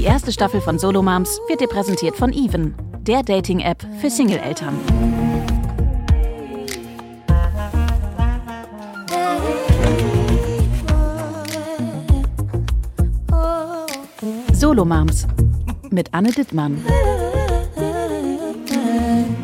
Die erste Staffel von Solo Moms wird dir präsentiert von Even, der Dating-App für Single-Eltern. Solo Moms mit Anne Dittmann.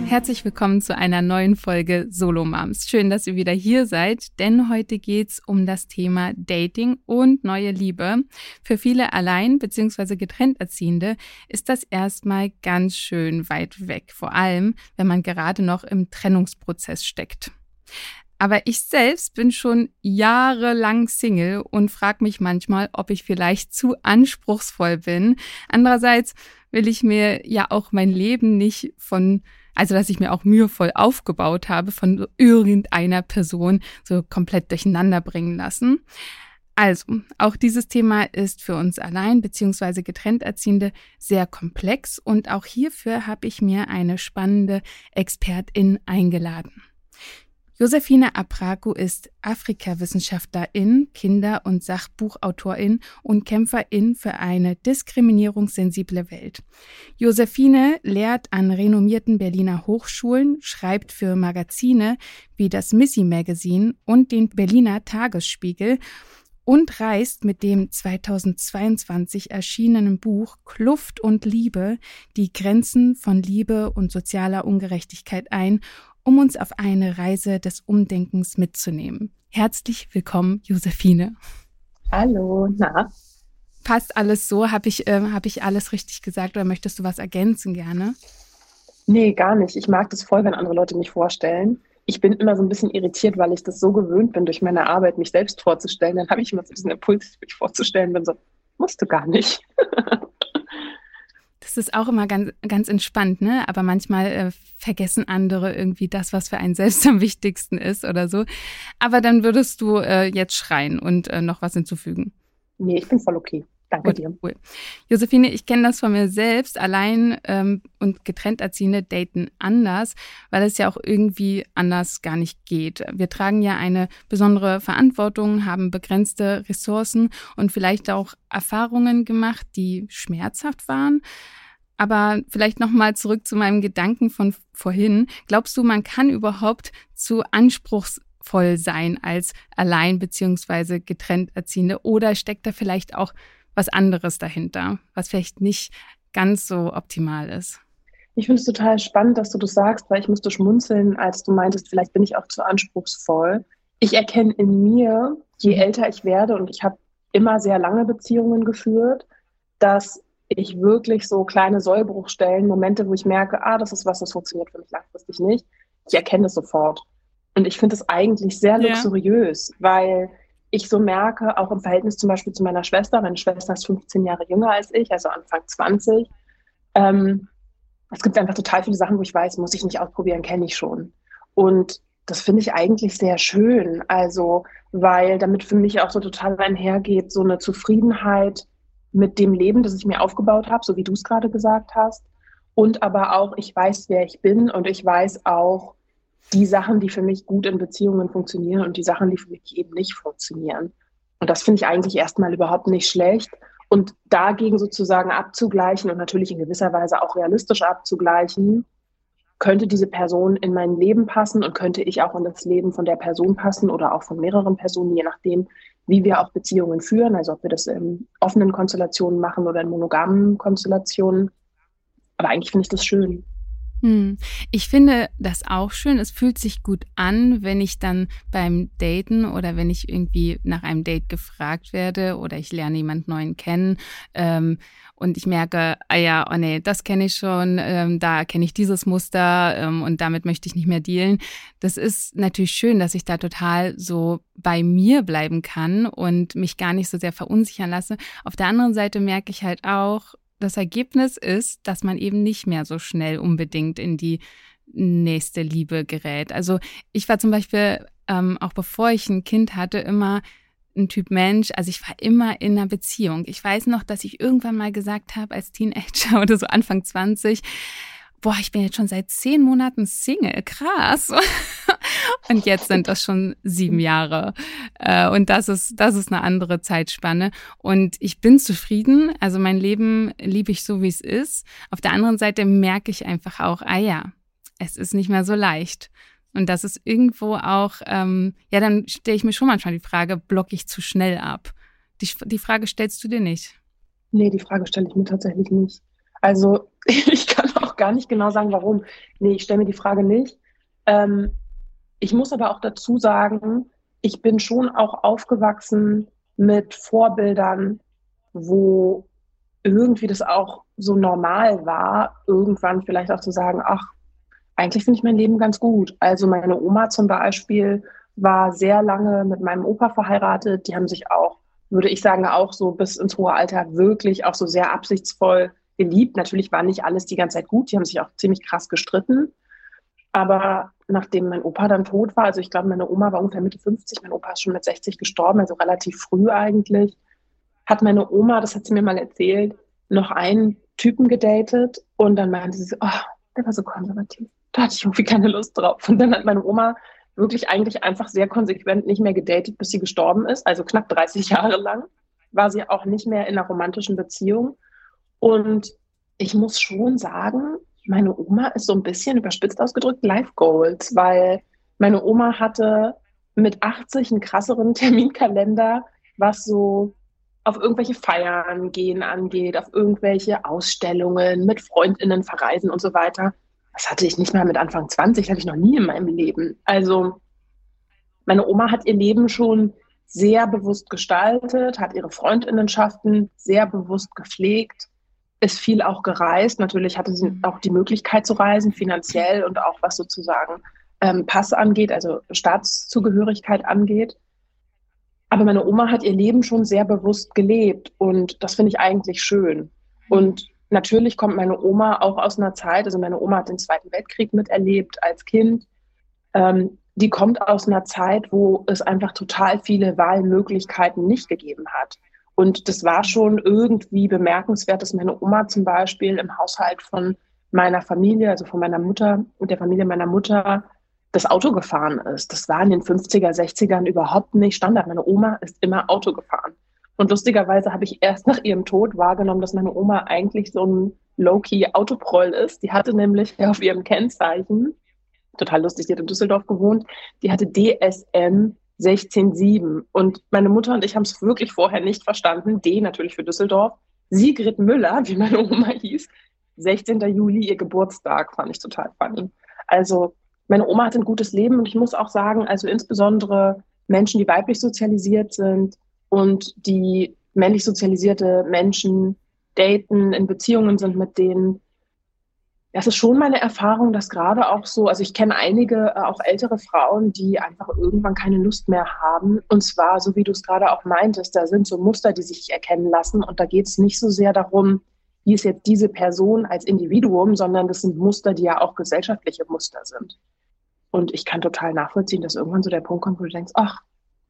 Herzlich willkommen zu einer neuen Folge Solo Moms. Schön, dass ihr wieder hier seid, denn heute geht's um das Thema Dating und neue Liebe. Für viele allein bzw. getrennt Erziehende ist das erstmal ganz schön weit weg, vor allem wenn man gerade noch im Trennungsprozess steckt. Aber ich selbst bin schon jahrelang Single und frage mich manchmal, ob ich vielleicht zu anspruchsvoll bin. Andererseits will ich mir ja auch mein Leben nicht von also, dass ich mir auch mühevoll aufgebaut habe von irgendeiner Person so komplett durcheinander bringen lassen. Also, auch dieses Thema ist für uns allein bzw. getrennt Erziehende sehr komplex und auch hierfür habe ich mir eine spannende Expertin eingeladen. Josephine Apraku ist Afrikawissenschaftlerin, Kinder- und Sachbuchautorin und Kämpferin für eine diskriminierungssensible Welt. Josephine lehrt an renommierten Berliner Hochschulen, schreibt für Magazine wie das Missy Magazine und den Berliner Tagesspiegel und reist mit dem 2022 erschienenen Buch Kluft und Liebe die Grenzen von Liebe und sozialer Ungerechtigkeit ein um uns auf eine Reise des Umdenkens mitzunehmen. Herzlich willkommen, Josephine. Hallo, na? Passt alles so? Habe ich, äh, hab ich alles richtig gesagt oder möchtest du was ergänzen gerne? Nee, gar nicht. Ich mag das voll, wenn andere Leute mich vorstellen. Ich bin immer so ein bisschen irritiert, weil ich das so gewöhnt bin, durch meine Arbeit mich selbst vorzustellen. Dann habe ich immer so diesen Impuls, mich vorzustellen, bin so, musst du gar nicht. Das ist auch immer ganz, ganz entspannt, ne? Aber manchmal äh, vergessen andere irgendwie das, was für einen selbst am wichtigsten ist oder so. Aber dann würdest du äh, jetzt schreien und äh, noch was hinzufügen. Nee, ich bin voll okay. Danke dir. Cool. Josephine, ich kenne das von mir selbst. Allein ähm, und getrennt Erziehende daten anders, weil es ja auch irgendwie anders gar nicht geht. Wir tragen ja eine besondere Verantwortung, haben begrenzte Ressourcen und vielleicht auch Erfahrungen gemacht, die schmerzhaft waren. Aber vielleicht nochmal zurück zu meinem Gedanken von vorhin. Glaubst du, man kann überhaupt zu anspruchsvoll sein als allein beziehungsweise getrennt Erziehende? Oder steckt da vielleicht auch was anderes dahinter, was vielleicht nicht ganz so optimal ist. Ich finde es total spannend, dass du das sagst, weil ich musste schmunzeln, als du meintest, vielleicht bin ich auch zu anspruchsvoll. Ich erkenne in mir, je mhm. älter ich werde, und ich habe immer sehr lange Beziehungen geführt, dass ich wirklich so kleine Sollbruchstellen, Momente, wo ich merke, ah, das ist was, das funktioniert für mich langfristig nicht. Ich erkenne es sofort. Und ich finde es eigentlich sehr luxuriös, ja. weil ich so merke, auch im Verhältnis zum Beispiel zu meiner Schwester, meine Schwester ist 15 Jahre jünger als ich, also Anfang 20, ähm, es gibt einfach total viele Sachen, wo ich weiß, muss ich nicht ausprobieren, kenne ich schon. Und das finde ich eigentlich sehr schön, also weil damit für mich auch so total einhergeht, so eine Zufriedenheit mit dem Leben, das ich mir aufgebaut habe, so wie du es gerade gesagt hast. Und aber auch, ich weiß, wer ich bin und ich weiß auch, die Sachen, die für mich gut in Beziehungen funktionieren und die Sachen, die für mich eben nicht funktionieren. Und das finde ich eigentlich erstmal überhaupt nicht schlecht. Und dagegen sozusagen abzugleichen und natürlich in gewisser Weise auch realistisch abzugleichen, könnte diese Person in mein Leben passen und könnte ich auch in das Leben von der Person passen oder auch von mehreren Personen, je nachdem, wie wir auch Beziehungen führen, also ob wir das in offenen Konstellationen machen oder in monogamen Konstellationen. Aber eigentlich finde ich das schön. Hm. Ich finde das auch schön. Es fühlt sich gut an, wenn ich dann beim Daten oder wenn ich irgendwie nach einem Date gefragt werde oder ich lerne jemand Neuen kennen ähm, und ich merke, ah ja, oh nee, das kenne ich schon, ähm, da kenne ich dieses Muster ähm, und damit möchte ich nicht mehr dealen. Das ist natürlich schön, dass ich da total so bei mir bleiben kann und mich gar nicht so sehr verunsichern lasse. Auf der anderen Seite merke ich halt auch, das Ergebnis ist, dass man eben nicht mehr so schnell unbedingt in die nächste Liebe gerät. Also ich war zum Beispiel, ähm, auch bevor ich ein Kind hatte, immer ein Typ Mensch, also ich war immer in einer Beziehung. Ich weiß noch, dass ich irgendwann mal gesagt habe, als Teenager oder so Anfang 20, boah, ich bin jetzt schon seit zehn Monaten Single, krass. Und jetzt sind das schon sieben Jahre. Äh, und das ist, das ist eine andere Zeitspanne. Und ich bin zufrieden. Also mein Leben liebe ich so, wie es ist. Auf der anderen Seite merke ich einfach auch, ah ja, es ist nicht mehr so leicht. Und das ist irgendwo auch, ähm, ja, dann stelle ich mir schon manchmal die Frage, blocke ich zu schnell ab? Die, die Frage stellst du dir nicht? Nee, die Frage stelle ich mir tatsächlich nicht. Also ich kann gar nicht genau sagen, warum. Nee, ich stelle mir die Frage nicht. Ähm, ich muss aber auch dazu sagen, ich bin schon auch aufgewachsen mit Vorbildern, wo irgendwie das auch so normal war, irgendwann vielleicht auch zu sagen, ach, eigentlich finde ich mein Leben ganz gut. Also meine Oma zum Beispiel war sehr lange mit meinem Opa verheiratet. Die haben sich auch, würde ich sagen, auch so bis ins hohe Alter wirklich auch so sehr absichtsvoll geliebt. Natürlich war nicht alles die ganze Zeit gut. Die haben sich auch ziemlich krass gestritten. Aber nachdem mein Opa dann tot war, also ich glaube, meine Oma war ungefähr Mitte 50, mein Opa ist schon mit 60 gestorben, also relativ früh eigentlich, hat meine Oma, das hat sie mir mal erzählt, noch einen Typen gedatet und dann meinte sie, oh, der war so konservativ. Da hatte ich irgendwie keine Lust drauf. Und dann hat meine Oma wirklich eigentlich einfach sehr konsequent nicht mehr gedatet, bis sie gestorben ist. Also knapp 30 Jahre lang war sie auch nicht mehr in einer romantischen Beziehung. Und ich muss schon sagen, meine Oma ist so ein bisschen überspitzt ausgedrückt Life Goals, weil meine Oma hatte mit 80 einen krasseren Terminkalender, was so auf irgendwelche Feiern gehen angeht, auf irgendwelche Ausstellungen, mit Freundinnen verreisen und so weiter. Das hatte ich nicht mal mit Anfang 20, hatte ich noch nie in meinem Leben. Also meine Oma hat ihr Leben schon sehr bewusst gestaltet, hat ihre Freundinnenschaften sehr bewusst gepflegt ist viel auch gereist. Natürlich hatte sie auch die Möglichkeit zu reisen, finanziell und auch was sozusagen ähm, Pass angeht, also Staatszugehörigkeit angeht. Aber meine Oma hat ihr Leben schon sehr bewusst gelebt und das finde ich eigentlich schön. Und natürlich kommt meine Oma auch aus einer Zeit, also meine Oma hat den Zweiten Weltkrieg miterlebt als Kind. Ähm, die kommt aus einer Zeit, wo es einfach total viele Wahlmöglichkeiten nicht gegeben hat. Und das war schon irgendwie bemerkenswert, dass meine Oma zum Beispiel im Haushalt von meiner Familie, also von meiner Mutter und der Familie meiner Mutter, das Auto gefahren ist. Das war in den 50er, 60ern überhaupt nicht Standard. Meine Oma ist immer Auto gefahren. Und lustigerweise habe ich erst nach ihrem Tod wahrgenommen, dass meine Oma eigentlich so ein low-key Autoproll ist. Die hatte nämlich auf ihrem Kennzeichen, total lustig, die hat in Düsseldorf gewohnt, die hatte DSM 16,7. Und meine Mutter und ich haben es wirklich vorher nicht verstanden. D natürlich für Düsseldorf. Sigrid Müller, wie meine Oma hieß, 16. Juli, ihr Geburtstag, fand ich total funny. Also meine Oma hat ein gutes Leben und ich muss auch sagen, also insbesondere Menschen, die weiblich sozialisiert sind und die männlich sozialisierte Menschen daten, in Beziehungen sind mit denen, das ist schon meine Erfahrung, dass gerade auch so, also ich kenne einige, äh, auch ältere Frauen, die einfach irgendwann keine Lust mehr haben. Und zwar, so wie du es gerade auch meintest, da sind so Muster, die sich erkennen lassen. Und da geht es nicht so sehr darum, wie ist jetzt diese Person als Individuum, sondern das sind Muster, die ja auch gesellschaftliche Muster sind. Und ich kann total nachvollziehen, dass irgendwann so der Punkt kommt, wo du denkst, ach,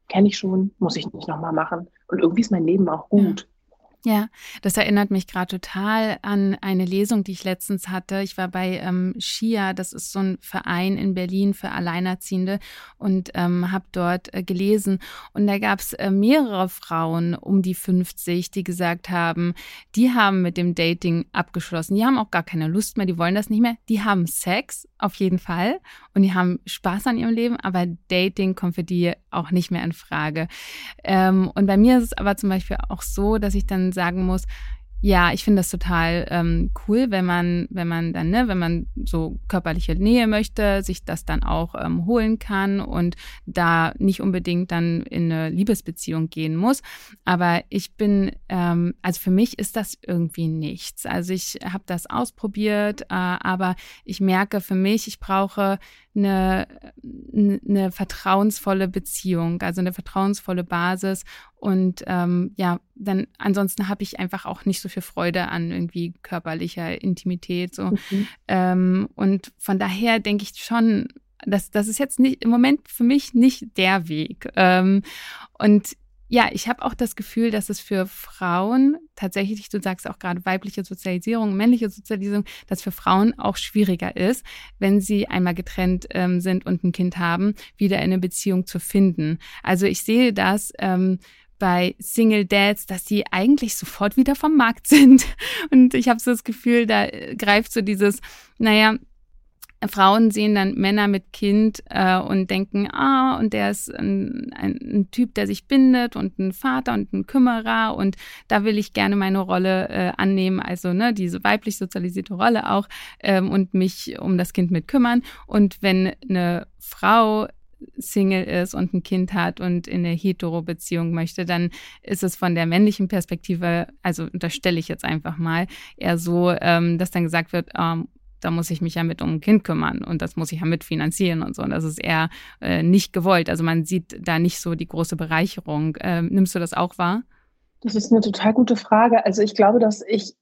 kenne ich schon, muss ich nicht nochmal machen. Und irgendwie ist mein Leben auch gut. Ja. Ja, das erinnert mich gerade total an eine Lesung, die ich letztens hatte. Ich war bei ähm, Shia, das ist so ein Verein in Berlin für Alleinerziehende und ähm, habe dort äh, gelesen. Und da gab es äh, mehrere Frauen um die 50, die gesagt haben, die haben mit dem Dating abgeschlossen. Die haben auch gar keine Lust mehr, die wollen das nicht mehr. Die haben Sex, auf jeden Fall. Und die haben Spaß an ihrem Leben, aber Dating kommt für die auch nicht mehr in Frage. Ähm, und bei mir ist es aber zum Beispiel auch so, dass ich dann sagen muss, ja, ich finde das total ähm, cool, wenn man, wenn man dann, ne, wenn man so körperliche Nähe möchte, sich das dann auch ähm, holen kann und da nicht unbedingt dann in eine Liebesbeziehung gehen muss. Aber ich bin, ähm, also für mich ist das irgendwie nichts. Also ich habe das ausprobiert, äh, aber ich merke für mich, ich brauche eine, eine vertrauensvolle Beziehung, also eine vertrauensvolle Basis. Und ähm, ja, dann ansonsten habe ich einfach auch nicht so viel Freude an irgendwie körperlicher Intimität. So. Mhm. Ähm, und von daher denke ich schon, dass das ist jetzt nicht im Moment für mich nicht der Weg. Ähm, und ja, ich habe auch das Gefühl, dass es für Frauen tatsächlich, du sagst auch gerade weibliche Sozialisierung, männliche Sozialisierung, dass für Frauen auch schwieriger ist, wenn sie einmal getrennt ähm, sind und ein Kind haben, wieder in eine Beziehung zu finden. Also ich sehe das ähm, bei Single Dads, dass die eigentlich sofort wieder vom Markt sind. Und ich habe so das Gefühl, da greift so dieses, naja, Frauen sehen dann Männer mit Kind äh, und denken, ah, und der ist ein, ein, ein, Typ, der sich bindet und ein Vater und ein Kümmerer und da will ich gerne meine Rolle äh, annehmen, also ne, diese weiblich sozialisierte Rolle auch ähm, und mich um das Kind mit kümmern. Und wenn eine Frau Single ist und ein Kind hat und in eine Hetero-Beziehung möchte, dann ist es von der männlichen Perspektive, also unterstelle ich jetzt einfach mal, eher so, ähm, dass dann gesagt wird, ähm, da muss ich mich ja mit um ein Kind kümmern und das muss ich ja mitfinanzieren und so. Und das ist eher äh, nicht gewollt. Also man sieht da nicht so die große Bereicherung. Ähm, nimmst du das auch wahr? Das ist eine total gute Frage. Also ich glaube, dass ich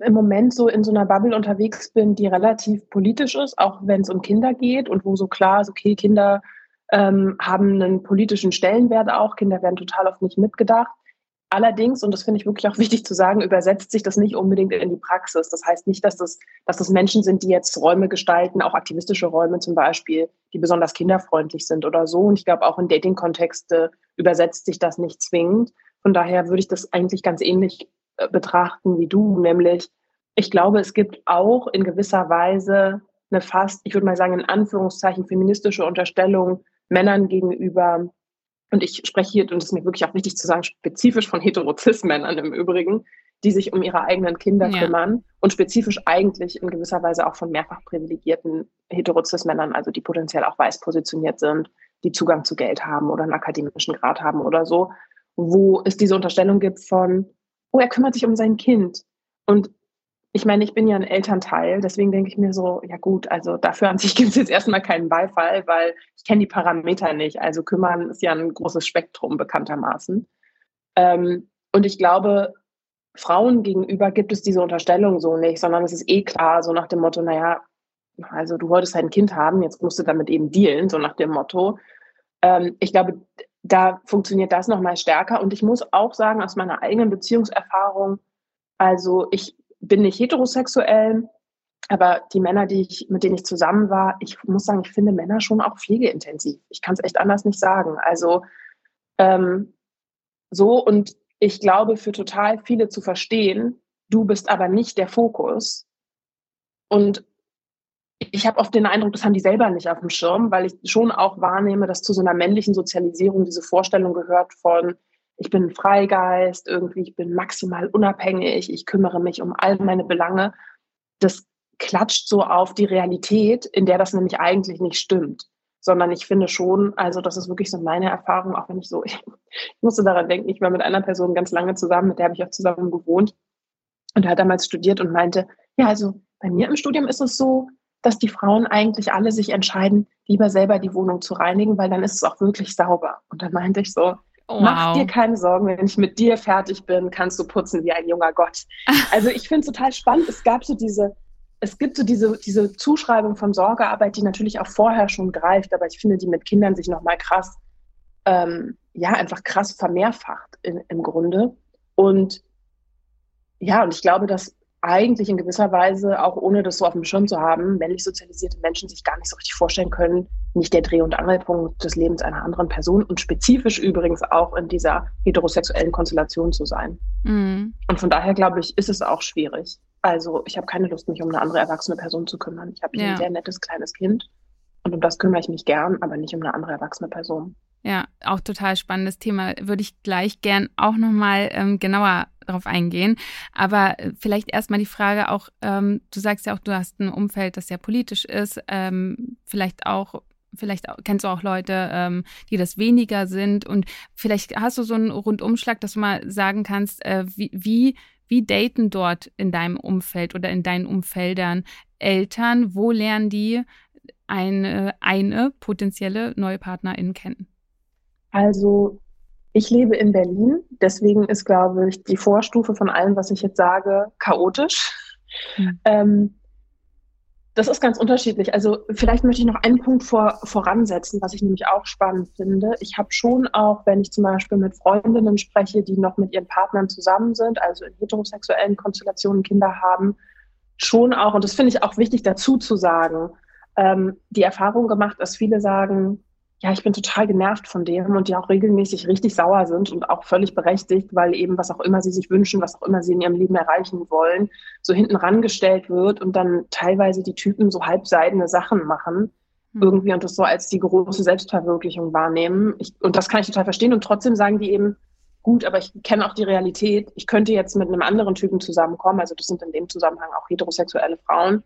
im Moment so in so einer Bubble unterwegs bin, die relativ politisch ist, auch wenn es um Kinder geht und wo so klar ist, okay, Kinder ähm, haben einen politischen Stellenwert auch, Kinder werden total oft nicht mitgedacht. Allerdings, und das finde ich wirklich auch wichtig zu sagen, übersetzt sich das nicht unbedingt in die Praxis. Das heißt nicht, dass das, dass das Menschen sind, die jetzt Räume gestalten, auch aktivistische Räume zum Beispiel, die besonders kinderfreundlich sind oder so. Und ich glaube, auch in Dating-Kontexte übersetzt sich das nicht zwingend. Von daher würde ich das eigentlich ganz ähnlich äh, betrachten wie du, nämlich ich glaube, es gibt auch in gewisser Weise eine fast, ich würde mal sagen, in Anführungszeichen feministische Unterstellung Männern gegenüber, und ich spreche hier, und es ist mir wirklich auch wichtig zu sagen, spezifisch von Heterozis-Männern im Übrigen, die sich um ihre eigenen Kinder ja. kümmern und spezifisch eigentlich in gewisser Weise auch von mehrfach privilegierten Heterozis-Männern, also die potenziell auch weiß positioniert sind, die Zugang zu Geld haben oder einen akademischen Grad haben oder so, wo es diese Unterstellung gibt von, oh, er kümmert sich um sein Kind. Und ich meine, ich bin ja ein Elternteil, deswegen denke ich mir so, ja gut, also dafür an sich gibt es jetzt erstmal keinen Beifall, weil ich kenne die Parameter nicht. Also kümmern ist ja ein großes Spektrum bekanntermaßen. Ähm, und ich glaube, Frauen gegenüber gibt es diese Unterstellung so nicht, sondern es ist eh klar, so nach dem Motto, naja, also du wolltest ein Kind haben, jetzt musst du damit eben dealen, so nach dem Motto. Ähm, ich glaube, da funktioniert das nochmal stärker. Und ich muss auch sagen, aus meiner eigenen Beziehungserfahrung, also ich bin nicht heterosexuell, aber die Männer, die ich, mit denen ich zusammen war, ich muss sagen, ich finde Männer schon auch pflegeintensiv. Ich kann es echt anders nicht sagen. Also ähm, so und ich glaube, für total viele zu verstehen, du bist aber nicht der Fokus. Und ich habe oft den Eindruck, das haben die selber nicht auf dem Schirm, weil ich schon auch wahrnehme, dass zu so einer männlichen Sozialisierung diese Vorstellung gehört von, ich bin ein Freigeist, irgendwie, ich bin maximal unabhängig, ich kümmere mich um all meine Belange. Das klatscht so auf die Realität, in der das nämlich eigentlich nicht stimmt. Sondern ich finde schon, also das ist wirklich so meine Erfahrung, auch wenn ich so, ich, musste daran denken, ich war mit einer Person ganz lange zusammen, mit der habe ich auch zusammen gewohnt und hat damals studiert und meinte, ja, also bei mir im Studium ist es so, dass die Frauen eigentlich alle sich entscheiden, lieber selber die Wohnung zu reinigen, weil dann ist es auch wirklich sauber. Und dann meinte ich so, Wow. Mach dir keine Sorgen, wenn ich mit dir fertig bin, kannst du putzen wie ein junger Gott. Also ich finde es total spannend. Es gab so diese, es gibt so diese, diese Zuschreibung von Sorgearbeit, die natürlich auch vorher schon greift, aber ich finde die mit Kindern sich nochmal krass, ähm, ja, einfach krass vermehrfacht in, im Grunde. Und ja, und ich glaube, dass eigentlich in gewisser Weise, auch ohne das so auf dem Schirm zu haben, männlich sozialisierte Menschen sich gar nicht so richtig vorstellen können, nicht der Dreh- und Angelpunkt des Lebens einer anderen Person und spezifisch übrigens auch in dieser heterosexuellen Konstellation zu sein. Mhm. Und von daher glaube ich, ist es auch schwierig. Also ich habe keine Lust, mich um eine andere erwachsene Person zu kümmern. Ich habe hier ja. ein sehr nettes kleines Kind und um das kümmere ich mich gern, aber nicht um eine andere erwachsene Person. Ja, auch total spannendes Thema. Würde ich gleich gern auch nochmal ähm, genauer darauf eingehen. Aber äh, vielleicht erstmal die Frage auch, ähm, du sagst ja auch, du hast ein Umfeld, das sehr politisch ist, ähm, vielleicht auch Vielleicht auch, kennst du auch Leute, ähm, die das weniger sind. Und vielleicht hast du so einen Rundumschlag, dass du mal sagen kannst, äh, wie, wie, wie daten dort in deinem Umfeld oder in deinen Umfeldern Eltern? Wo lernen die eine, eine potenzielle neue Partnerin kennen? Also ich lebe in Berlin, deswegen ist, glaube ich, die Vorstufe von allem, was ich jetzt sage, chaotisch. Mhm. Ähm, Das ist ganz unterschiedlich. Also vielleicht möchte ich noch einen Punkt vor, voransetzen, was ich nämlich auch spannend finde. Ich habe schon auch, wenn ich zum Beispiel mit Freundinnen spreche, die noch mit ihren Partnern zusammen sind, also in heterosexuellen Konstellationen Kinder haben, schon auch, und das finde ich auch wichtig dazu zu sagen, ähm, die Erfahrung gemacht, dass viele sagen, ja, ich bin total genervt von dem und die auch regelmäßig richtig sauer sind und auch völlig berechtigt, weil eben was auch immer sie sich wünschen, was auch immer sie in ihrem Leben erreichen wollen, so hinten rangestellt wird und dann teilweise die Typen so halbseidene Sachen machen mhm. irgendwie und das so als die große Selbstverwirklichung wahrnehmen. Ich, und das kann ich total verstehen und trotzdem sagen die eben, gut, aber ich kenne auch die Realität. Ich könnte jetzt mit einem anderen Typen zusammenkommen, also das sind in dem Zusammenhang auch heterosexuelle Frauen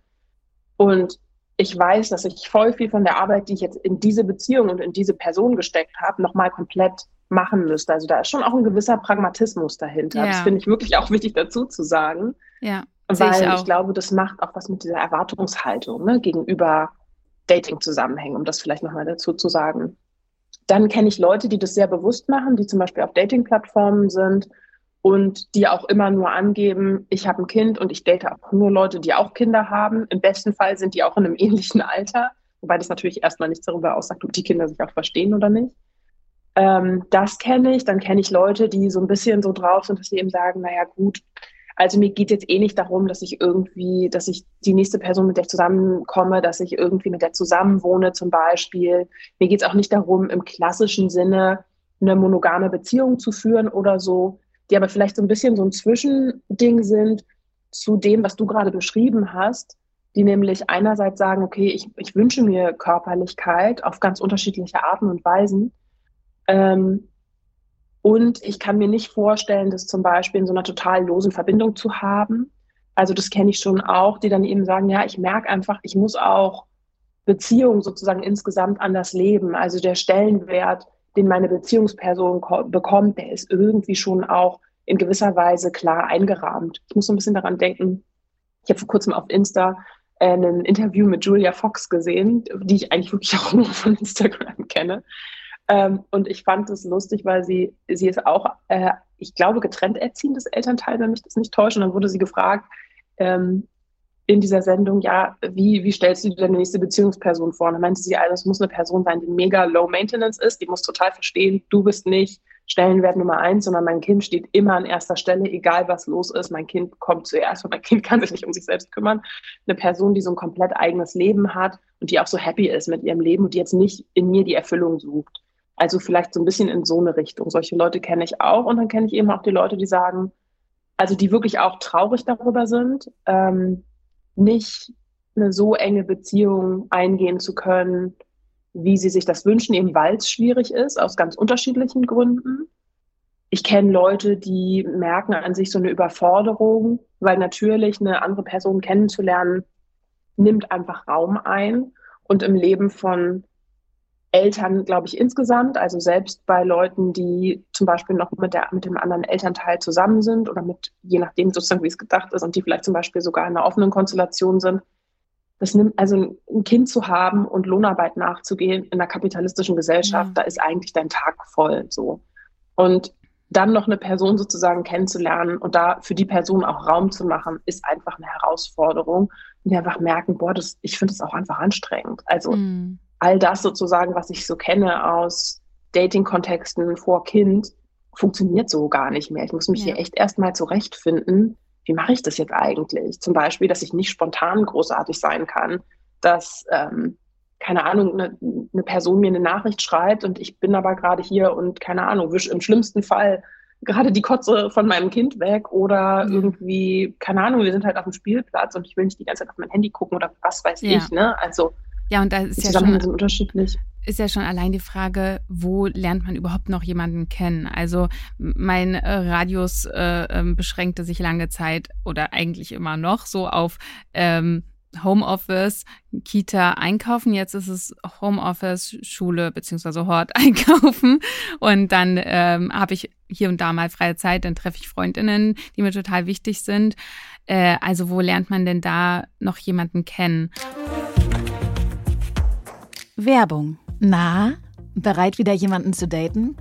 und ich weiß, dass ich voll viel von der Arbeit, die ich jetzt in diese Beziehung und in diese Person gesteckt habe, nochmal komplett machen müsste. Also da ist schon auch ein gewisser Pragmatismus dahinter. Ja. Das finde ich wirklich auch wichtig dazu zu sagen. Ja. Weil ich, ich, glaube, das macht auch was mit dieser Erwartungshaltung ne, gegenüber Dating-Zusammenhängen, um das vielleicht nochmal dazu zu sagen. Dann kenne ich Leute, die das sehr bewusst machen, die zum Beispiel auf Dating-Plattformen sind und die auch immer nur angeben, ich habe ein Kind und ich date auch nur Leute, die auch Kinder haben. Im besten Fall sind die auch in einem ähnlichen Alter, wobei das natürlich erstmal nichts darüber aussagt, ob die Kinder sich auch verstehen oder nicht. Ähm, das kenne ich. Dann kenne ich Leute, die so ein bisschen so drauf sind, dass sie eben sagen, naja gut, also mir geht jetzt eh nicht darum, dass ich irgendwie, dass ich die nächste Person, mit der ich zusammenkomme, dass ich irgendwie mit der zusammenwohne zum Beispiel. Mir geht es auch nicht darum, im klassischen Sinne eine monogame Beziehung zu führen oder so, die aber vielleicht so ein bisschen so ein Zwischending sind zu dem, was du gerade beschrieben hast, die nämlich einerseits sagen, okay, ich, ich wünsche mir Körperlichkeit auf ganz unterschiedliche Arten und Weisen. Ähm, und ich kann mir nicht vorstellen, das zum Beispiel in so einer total losen Verbindung zu haben. Also das kenne ich schon auch, die dann eben sagen, ja, ich merke einfach, ich muss auch Beziehungen sozusagen insgesamt anders leben. Also der Stellenwert den meine Beziehungsperson bekommt, der ist irgendwie schon auch in gewisser Weise klar eingerahmt. Ich muss so ein bisschen daran denken, ich habe vor kurzem auf Insta äh, ein Interview mit Julia Fox gesehen, die ich eigentlich wirklich auch nur von Instagram kenne. Ähm, und ich fand es lustig, weil sie, sie ist auch, äh, ich glaube, getrennt erziehendes Elternteil, wenn mich das nicht täuscht. Und dann wurde sie gefragt, ähm, in dieser Sendung, ja, wie, wie stellst du dir deine nächste Beziehungsperson vor? Und dann meinte sie, also es muss eine Person sein, die mega low maintenance ist, die muss total verstehen, du bist nicht Stellenwert Nummer eins, sondern mein Kind steht immer an erster Stelle, egal was los ist. Mein Kind kommt zuerst und mein Kind kann sich nicht um sich selbst kümmern. Eine Person, die so ein komplett eigenes Leben hat und die auch so happy ist mit ihrem Leben und die jetzt nicht in mir die Erfüllung sucht. Also vielleicht so ein bisschen in so eine Richtung. Solche Leute kenne ich auch und dann kenne ich eben auch die Leute, die sagen, also die wirklich auch traurig darüber sind, ähm, nicht eine so enge Beziehung eingehen zu können, wie sie sich das wünschen, eben weil es schwierig ist, aus ganz unterschiedlichen Gründen. Ich kenne Leute, die merken an sich so eine Überforderung, weil natürlich eine andere Person kennenzulernen, nimmt einfach Raum ein. Und im Leben von Eltern, glaube ich, insgesamt, also selbst bei Leuten, die zum Beispiel noch mit, der, mit dem anderen Elternteil zusammen sind oder mit, je nachdem sozusagen, wie es gedacht ist, und die vielleicht zum Beispiel sogar in einer offenen Konstellation sind, das nimmt, also ein Kind zu haben und Lohnarbeit nachzugehen in einer kapitalistischen Gesellschaft, ja. da ist eigentlich dein Tag voll, so. Und dann noch eine Person sozusagen kennenzulernen und da für die Person auch Raum zu machen, ist einfach eine Herausforderung. Und die einfach merken, boah, das, ich finde es auch einfach anstrengend. Also, mhm all das sozusagen, was ich so kenne aus Dating-Kontexten vor Kind, funktioniert so gar nicht mehr. Ich muss mich ja. hier echt erstmal zurechtfinden. Wie mache ich das jetzt eigentlich? Zum Beispiel, dass ich nicht spontan großartig sein kann, dass, ähm, keine Ahnung, eine, eine Person mir eine Nachricht schreibt und ich bin aber gerade hier und keine Ahnung, wisch im schlimmsten Fall gerade die Kotze von meinem Kind weg oder irgendwie, keine Ahnung, wir sind halt auf dem Spielplatz und ich will nicht die ganze Zeit auf mein Handy gucken oder was weiß ja. ich, ne? Also ja, und da ist ja schon unterschiedlich. Ist ja schon allein die Frage, wo lernt man überhaupt noch jemanden kennen? Also mein äh, Radius äh, ähm, beschränkte sich lange Zeit oder eigentlich immer noch so auf ähm, Homeoffice, Kita einkaufen. Jetzt ist es Homeoffice, Schule beziehungsweise Hort einkaufen. Und dann ähm, habe ich hier und da mal freie Zeit, dann treffe ich Freundinnen, die mir total wichtig sind. Äh, also wo lernt man denn da noch jemanden kennen? Werbung. Na, bereit wieder jemanden zu daten?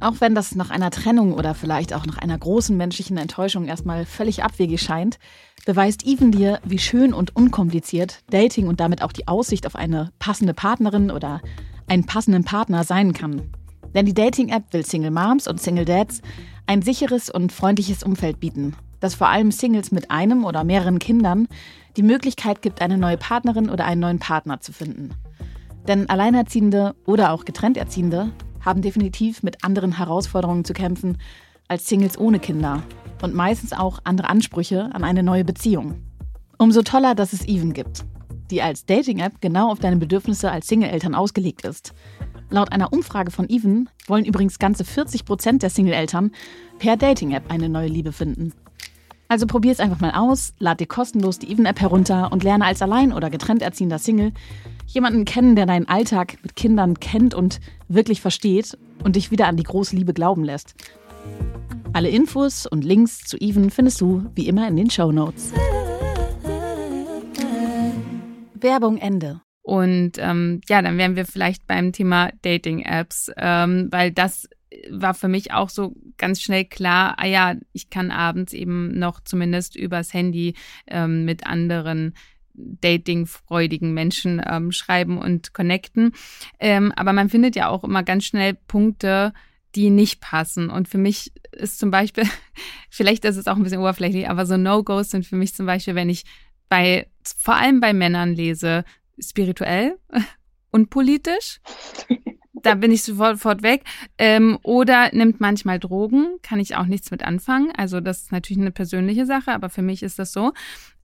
Auch wenn das nach einer Trennung oder vielleicht auch nach einer großen menschlichen Enttäuschung erstmal völlig abwegig scheint, beweist Even dir, wie schön und unkompliziert Dating und damit auch die Aussicht auf eine passende Partnerin oder einen passenden Partner sein kann. Denn die Dating-App will Single Moms und Single Dads ein sicheres und freundliches Umfeld bieten, das vor allem Singles mit einem oder mehreren Kindern die Möglichkeit gibt, eine neue Partnerin oder einen neuen Partner zu finden. Denn Alleinerziehende oder auch Getrennterziehende haben definitiv mit anderen Herausforderungen zu kämpfen als Singles ohne Kinder und meistens auch andere Ansprüche an eine neue Beziehung. Umso toller, dass es Even gibt, die als Dating-App genau auf deine Bedürfnisse als Single-Eltern ausgelegt ist. Laut einer Umfrage von Even wollen übrigens ganze 40 Prozent der Single-Eltern per Dating-App eine neue Liebe finden. Also probier es einfach mal aus, lad dir kostenlos die Even-App herunter und lerne als allein- oder getrennt erziehender Single jemanden kennen, der deinen Alltag mit Kindern kennt und wirklich versteht und dich wieder an die große Liebe glauben lässt. Alle Infos und Links zu Even findest du wie immer in den Show Notes. Werbung Ende. Und ähm, ja, dann wären wir vielleicht beim Thema Dating-Apps, ähm, weil das war für mich auch so ganz schnell klar, ah ja, ich kann abends eben noch zumindest übers Handy ähm, mit anderen datingfreudigen Menschen ähm, schreiben und connecten. Ähm, aber man findet ja auch immer ganz schnell Punkte, die nicht passen. Und für mich ist zum Beispiel, vielleicht ist es auch ein bisschen oberflächlich, aber so No-Gos sind für mich zum Beispiel, wenn ich bei, vor allem bei Männern lese, spirituell und politisch. Da bin ich sofort, weg. Ähm, oder nimmt manchmal Drogen, kann ich auch nichts mit anfangen. Also das ist natürlich eine persönliche Sache, aber für mich ist das so.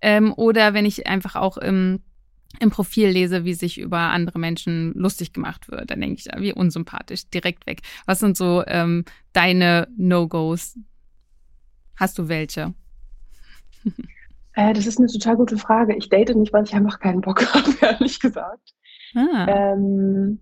Ähm, oder wenn ich einfach auch im, im Profil lese, wie sich über andere Menschen lustig gemacht wird, dann denke ich, wie unsympathisch, direkt weg. Was sind so ähm, deine No-Gos? Hast du welche? Äh, das ist eine total gute Frage. Ich date nicht, weil ich einfach keinen Bock habe, ehrlich gesagt. Ah. Ähm,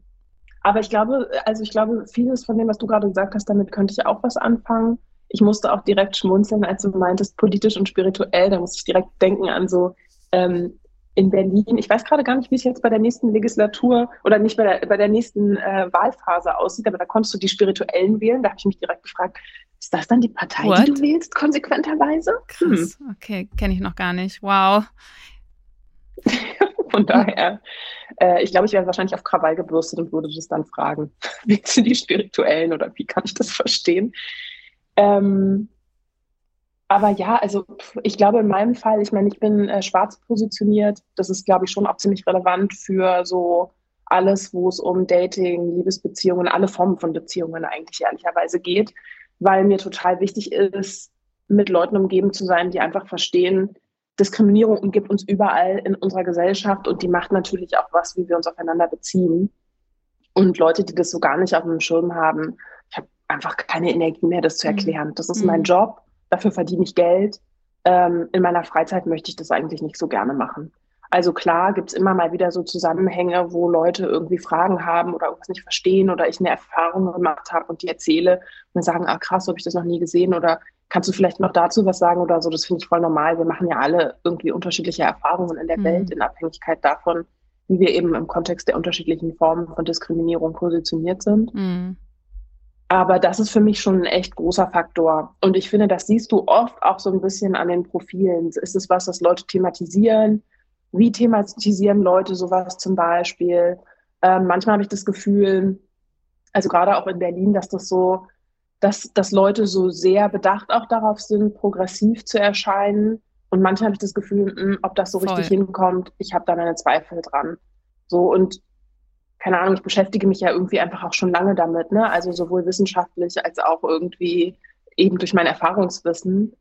aber ich glaube, also ich glaube, vieles von dem, was du gerade gesagt hast, damit könnte ich auch was anfangen. Ich musste auch direkt schmunzeln, als du meintest, politisch und spirituell. Da musste ich direkt denken an so ähm, in Berlin. Ich weiß gerade gar nicht, wie es jetzt bei der nächsten Legislatur oder nicht bei der, bei der nächsten äh, Wahlphase aussieht, aber da konntest du die Spirituellen wählen. Da habe ich mich direkt gefragt, ist das dann die Partei, What? die du wählst, konsequenterweise? Krass, hm. okay, kenne ich noch gar nicht. Wow. Von daher, äh, ich glaube, ich wäre wahrscheinlich auf Krawall gebürstet und würde das dann fragen, willst du die Spirituellen oder wie kann ich das verstehen? Ähm, aber ja, also ich glaube in meinem Fall, ich meine, ich bin äh, schwarz positioniert. Das ist, glaube ich, schon auch ziemlich relevant für so alles, wo es um Dating, Liebesbeziehungen, alle Formen von Beziehungen eigentlich ehrlicherweise geht, weil mir total wichtig ist, mit Leuten umgeben zu sein, die einfach verstehen, Diskriminierung umgibt uns überall in unserer Gesellschaft und die macht natürlich auch was, wie wir uns aufeinander beziehen. Und Leute, die das so gar nicht auf dem Schirm haben, ich habe einfach keine Energie mehr, das zu mhm. erklären. Das ist mhm. mein Job, dafür verdiene ich Geld. Ähm, in meiner Freizeit möchte ich das eigentlich nicht so gerne machen. Also klar gibt es immer mal wieder so Zusammenhänge, wo Leute irgendwie Fragen haben oder irgendwas nicht verstehen oder ich eine Erfahrung gemacht habe und die erzähle und sagen, ah krass, habe ich das noch nie gesehen oder kannst du vielleicht noch dazu was sagen oder so? Das finde ich voll normal. Wir machen ja alle irgendwie unterschiedliche Erfahrungen in der mhm. Welt in Abhängigkeit davon, wie wir eben im Kontext der unterschiedlichen Formen von Diskriminierung positioniert sind. Mhm. Aber das ist für mich schon ein echt großer Faktor. Und ich finde, das siehst du oft auch so ein bisschen an den Profilen. Ist es was, das Leute thematisieren? Wie thematisieren Leute sowas zum Beispiel? Ähm, manchmal habe ich das Gefühl, also gerade auch in Berlin, dass das so, dass, dass Leute so sehr bedacht auch darauf sind, progressiv zu erscheinen. Und manchmal habe ich das Gefühl, mh, hm, ob das so Voll. richtig hinkommt, ich habe da meine Zweifel dran. So und keine Ahnung, ich beschäftige mich ja irgendwie einfach auch schon lange damit, ne? Also sowohl wissenschaftlich als auch irgendwie eben durch mein Erfahrungswissen.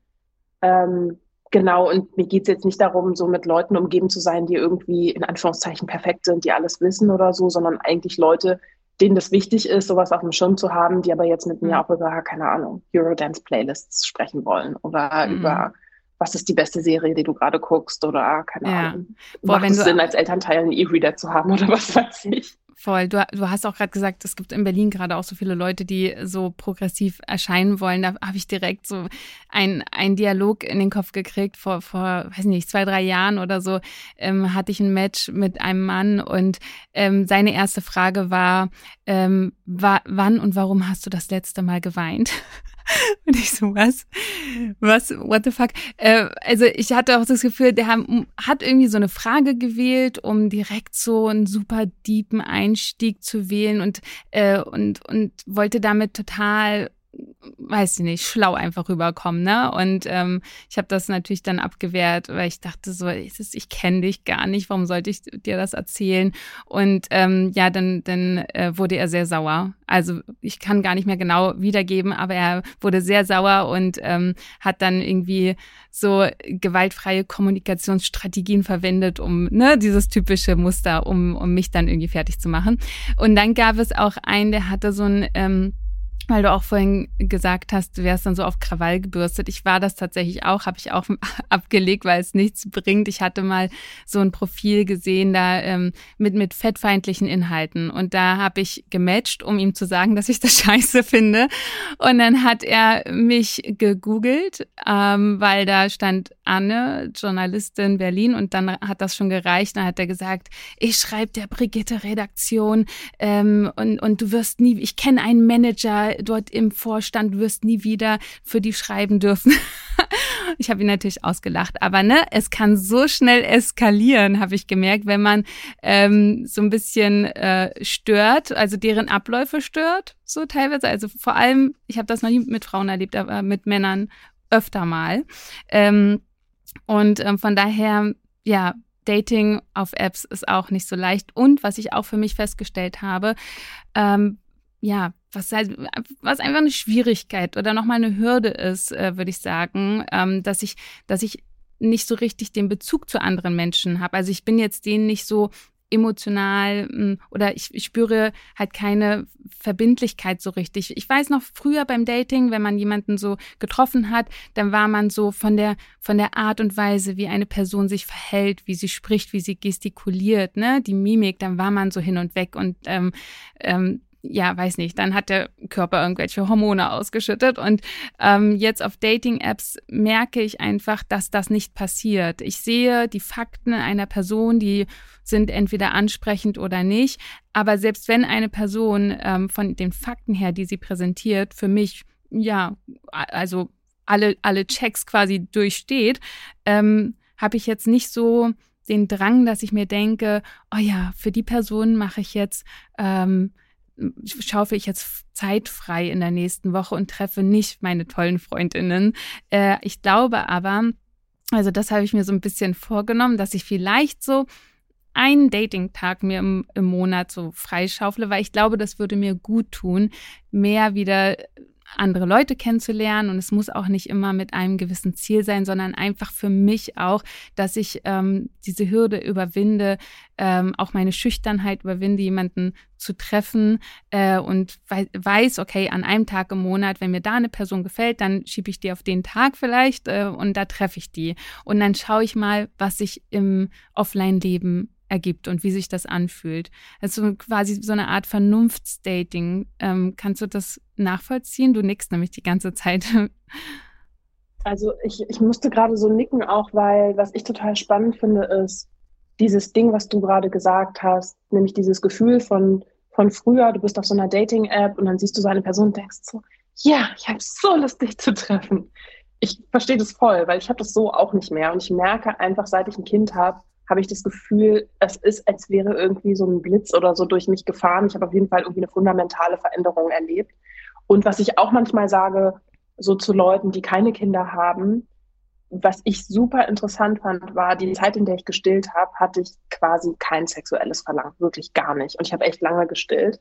Ähm, genau, und mir geht es jetzt nicht darum, so mit Leuten umgeben zu sein, die irgendwie in Anführungszeichen perfekt sind, die alles wissen oder so, sondern eigentlich Leute, denen das wichtig ist, sowas auf dem Schirm zu haben, die aber jetzt mit mir mhm. auch über, keine Ahnung, Eurodance-Playlists sprechen wollen oder mhm. über was ist die beste Serie, die du gerade guckst oder keine ja. Ahnung. Boah, Macht es Sinn, als Elternteil einen E-Reader zu haben oder was weiß ich. Voll. Du, du hast auch gerade gesagt, es gibt in Berlin gerade auch so viele Leute, die so progressiv erscheinen wollen. Da habe ich direkt so ein, ein Dialog in den Kopf gekriegt. Vor, vor, weiß nicht, zwei, drei Jahren oder so ähm, hatte ich ein Match mit einem Mann und ähm, seine erste Frage war, ähm, wa wann und warum hast du das letzte Mal geweint? Und ich so, was? Was? What the fuck? Äh, also ich hatte auch das Gefühl, der hat irgendwie so eine Frage gewählt, um direkt so einen super deepen Einstieg zu wählen und, äh, und, und wollte damit total weiß ich nicht, schlau einfach rüberkommen, ne? Und ähm, ich habe das natürlich dann abgewehrt, weil ich dachte so, ich kenne dich gar nicht, warum sollte ich dir das erzählen? Und ähm, ja, dann, dann äh, wurde er sehr sauer. Also ich kann gar nicht mehr genau wiedergeben, aber er wurde sehr sauer und ähm, hat dann irgendwie so gewaltfreie Kommunikationsstrategien verwendet, um ne, dieses typische Muster, um, um mich dann irgendwie fertig zu machen. Und dann gab es auch einen, der hatte so ein ähm, weil du auch vorhin gesagt hast, du wärst dann so auf Krawall gebürstet. Ich war das tatsächlich auch, habe ich auch abgelegt, weil es nichts bringt. Ich hatte mal so ein Profil gesehen da ähm, mit mit fettfeindlichen Inhalten und da habe ich gematcht, um ihm zu sagen, dass ich das scheiße finde. Und dann hat er mich gegoogelt, ähm, weil da stand Anne, Journalistin Berlin, und dann hat das schon gereicht. Dann hat er gesagt, ich schreibe der Brigitte Redaktion ähm, und und du wirst nie, ich kenne einen Manager dort im Vorstand wirst nie wieder für die schreiben dürfen. ich habe ihn natürlich ausgelacht, aber ne, es kann so schnell eskalieren, habe ich gemerkt, wenn man ähm, so ein bisschen äh, stört, also deren Abläufe stört, so teilweise. Also vor allem, ich habe das noch nie mit Frauen erlebt, aber mit Männern öfter mal. Ähm, und ähm, von daher, ja, Dating auf Apps ist auch nicht so leicht. Und was ich auch für mich festgestellt habe, ähm, ja, was, halt, was einfach eine Schwierigkeit oder nochmal eine Hürde ist, äh, würde ich sagen, ähm, dass ich, dass ich nicht so richtig den Bezug zu anderen Menschen habe. Also ich bin jetzt denen nicht so emotional hm, oder ich, ich spüre halt keine Verbindlichkeit so richtig. Ich weiß noch früher beim Dating, wenn man jemanden so getroffen hat, dann war man so von der von der Art und Weise, wie eine Person sich verhält, wie sie spricht, wie sie gestikuliert, ne, die Mimik, dann war man so hin und weg und ähm, ähm, ja, weiß nicht, dann hat der Körper irgendwelche Hormone ausgeschüttet. Und ähm, jetzt auf Dating-Apps merke ich einfach, dass das nicht passiert. Ich sehe die Fakten einer Person, die sind entweder ansprechend oder nicht. Aber selbst wenn eine Person ähm, von den Fakten her, die sie präsentiert, für mich, ja, also alle, alle Checks quasi durchsteht, ähm, habe ich jetzt nicht so den Drang, dass ich mir denke, oh ja, für die Person mache ich jetzt ähm, schaufe ich jetzt Zeit in der nächsten Woche und treffe nicht meine tollen Freundinnen. Äh, ich glaube aber, also das habe ich mir so ein bisschen vorgenommen, dass ich vielleicht so einen Dating-Tag mir im, im Monat so freischaufle, weil ich glaube, das würde mir gut tun, mehr wieder andere Leute kennenzulernen und es muss auch nicht immer mit einem gewissen Ziel sein, sondern einfach für mich auch, dass ich ähm, diese Hürde überwinde, ähm, auch meine Schüchternheit überwinde, jemanden zu treffen äh, und wei weiß, okay, an einem Tag im Monat, wenn mir da eine Person gefällt, dann schiebe ich die auf den Tag vielleicht äh, und da treffe ich die. Und dann schaue ich mal, was sich im Offline-Leben ergibt und wie sich das anfühlt. Also quasi so eine Art Vernunftsdating. Ähm, kannst du das nachvollziehen? Du nickst nämlich die ganze Zeit. Also ich, ich musste gerade so nicken, auch weil, was ich total spannend finde, ist dieses Ding, was du gerade gesagt hast, nämlich dieses Gefühl von, von früher, du bist auf so einer Dating-App und dann siehst du so eine Person und denkst so, ja, ich habe so Lust, dich zu treffen. Ich verstehe das voll, weil ich habe das so auch nicht mehr. Und ich merke einfach, seit ich ein Kind habe, habe ich das Gefühl, es ist, als wäre irgendwie so ein Blitz oder so durch mich gefahren. Ich habe auf jeden Fall irgendwie eine fundamentale Veränderung erlebt. Und was ich auch manchmal sage, so zu Leuten, die keine Kinder haben, was ich super interessant fand, war die Zeit, in der ich gestillt habe, hatte ich quasi kein sexuelles Verlangen, wirklich gar nicht. Und ich habe echt lange gestillt.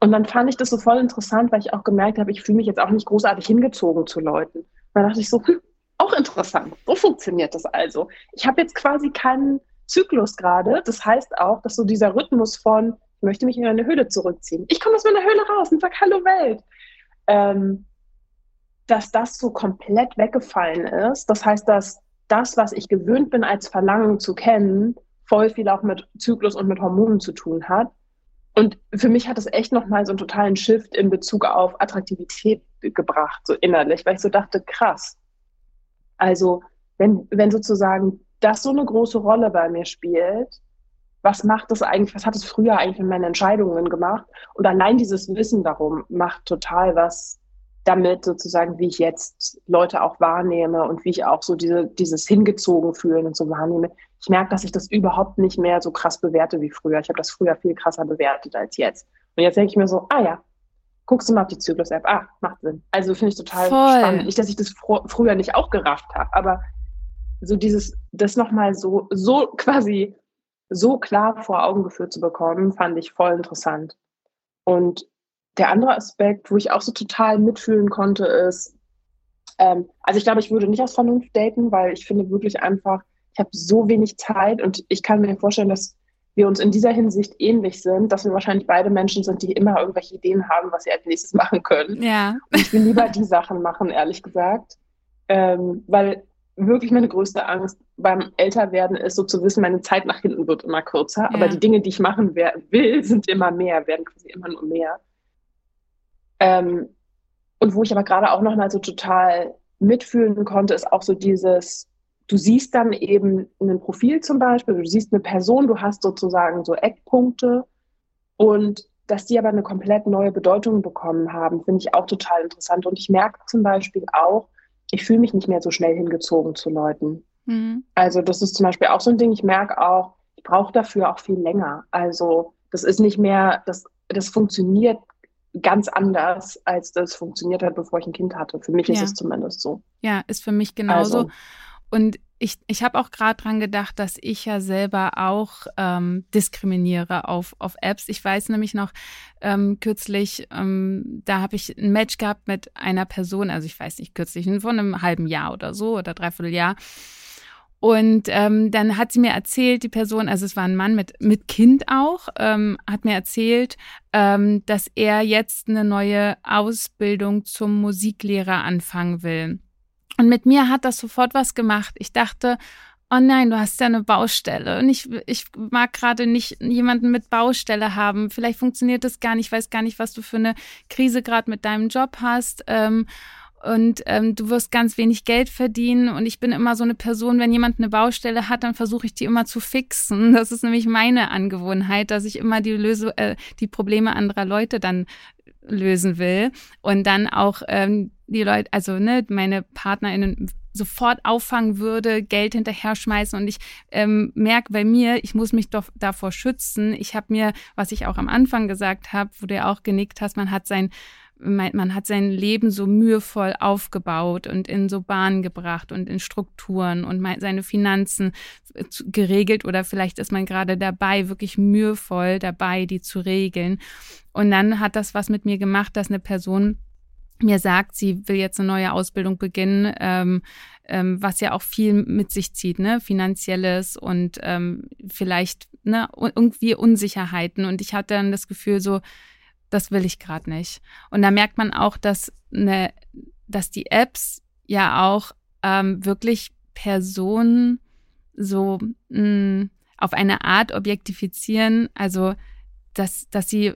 Und dann fand ich das so voll interessant, weil ich auch gemerkt habe, ich fühle mich jetzt auch nicht großartig hingezogen zu Leuten. Und dann dachte ich so, hm, auch interessant. So funktioniert das also. Ich habe jetzt quasi keinen Zyklus gerade. Das heißt auch, dass so dieser Rhythmus von, ich möchte mich in eine Höhle zurückziehen. Ich komme aus meiner Höhle raus und sage Hallo Welt. Ähm, dass das so komplett weggefallen ist. Das heißt, dass das, was ich gewöhnt bin als Verlangen zu kennen, voll viel auch mit Zyklus und mit Hormonen zu tun hat. Und für mich hat es echt nochmal so einen totalen Shift in Bezug auf Attraktivität gebracht, so innerlich, weil ich so dachte, krass. Also, wenn, wenn sozusagen das so eine große Rolle bei mir spielt, was macht das eigentlich, was hat es früher eigentlich mit meinen Entscheidungen gemacht? Und allein dieses Wissen darum macht total was damit sozusagen, wie ich jetzt Leute auch wahrnehme und wie ich auch so diese, dieses hingezogen fühlen und so wahrnehme. Ich merke, dass ich das überhaupt nicht mehr so krass bewerte wie früher. Ich habe das früher viel krasser bewertet als jetzt. Und jetzt denke ich mir so, ah ja, guckst du mal auf die Zyklus-App. Ah, macht Sinn. Also finde ich total Voll. spannend. Nicht, dass ich das fr früher nicht auch gerafft habe, aber so dieses, das nochmal so, so quasi so klar vor Augen geführt zu bekommen, fand ich voll interessant. Und der andere Aspekt, wo ich auch so total mitfühlen konnte, ist, ähm, also ich glaube, ich würde nicht aus Vernunft daten, weil ich finde wirklich einfach, ich habe so wenig Zeit und ich kann mir vorstellen, dass wir uns in dieser Hinsicht ähnlich sind, dass wir wahrscheinlich beide Menschen sind, die immer irgendwelche Ideen haben, was sie als nächstes machen können. Ja. Und ich will lieber die Sachen machen, ehrlich gesagt. Ähm, weil wirklich meine größte Angst beim Älterwerden ist, so zu wissen, meine Zeit nach hinten wird immer kürzer, ja. aber die Dinge, die ich machen will, sind immer mehr, werden quasi immer nur mehr. Ähm, und wo ich aber gerade auch nochmal so total mitfühlen konnte, ist auch so dieses, du siehst dann eben ein Profil zum Beispiel, du siehst eine Person, du hast sozusagen so Eckpunkte und dass die aber eine komplett neue Bedeutung bekommen haben, finde ich auch total interessant. Und ich merke zum Beispiel auch, ich fühle mich nicht mehr so schnell hingezogen zu Leuten. Mhm. Also das ist zum Beispiel auch so ein Ding, ich merke auch, ich brauche dafür auch viel länger. Also das ist nicht mehr, das, das funktioniert ganz anders, als das funktioniert hat, bevor ich ein Kind hatte. Für mich ja. ist es zumindest so. Ja, ist für mich genauso. Also. Und ich, ich habe auch gerade dran gedacht, dass ich ja selber auch ähm, diskriminiere auf, auf Apps. Ich weiß nämlich noch ähm, kürzlich, ähm, da habe ich ein Match gehabt mit einer Person, also ich weiß nicht, kürzlich, von einem halben Jahr oder so oder dreiviertel Jahr. Und ähm, dann hat sie mir erzählt, die Person, also es war ein Mann mit, mit Kind auch, ähm, hat mir erzählt, ähm, dass er jetzt eine neue Ausbildung zum Musiklehrer anfangen will. Und mit mir hat das sofort was gemacht. Ich dachte, oh nein, du hast ja eine Baustelle. Und ich, ich mag gerade nicht jemanden mit Baustelle haben. Vielleicht funktioniert das gar nicht. Ich weiß gar nicht, was du für eine Krise gerade mit deinem Job hast. Ähm, und ähm, du wirst ganz wenig Geld verdienen. Und ich bin immer so eine Person, wenn jemand eine Baustelle hat, dann versuche ich die immer zu fixen. Das ist nämlich meine Angewohnheit, dass ich immer die Lösung, äh, die Probleme anderer Leute dann lösen will und dann auch ähm, die Leute, also ne, meine PartnerInnen sofort auffangen würde, Geld hinterher schmeißen und ich ähm, merke bei mir, ich muss mich doch davor schützen. Ich habe mir, was ich auch am Anfang gesagt habe, wo du ja auch genickt hast, man hat sein man hat sein Leben so mühevoll aufgebaut und in so Bahnen gebracht und in Strukturen und seine Finanzen äh, geregelt oder vielleicht ist man gerade dabei, wirklich mühevoll dabei, die zu regeln. Und dann hat das was mit mir gemacht, dass eine Person mir sagt, sie will jetzt eine neue Ausbildung beginnen, ähm, ähm, was ja auch viel mit sich zieht, ne, finanzielles und ähm, vielleicht ne, irgendwie Unsicherheiten. Und ich hatte dann das Gefühl so, das will ich gerade nicht. Und da merkt man auch, dass ne, dass die Apps ja auch ähm, wirklich Personen so mh, mm, auf eine Art objektifizieren, also dass, dass sie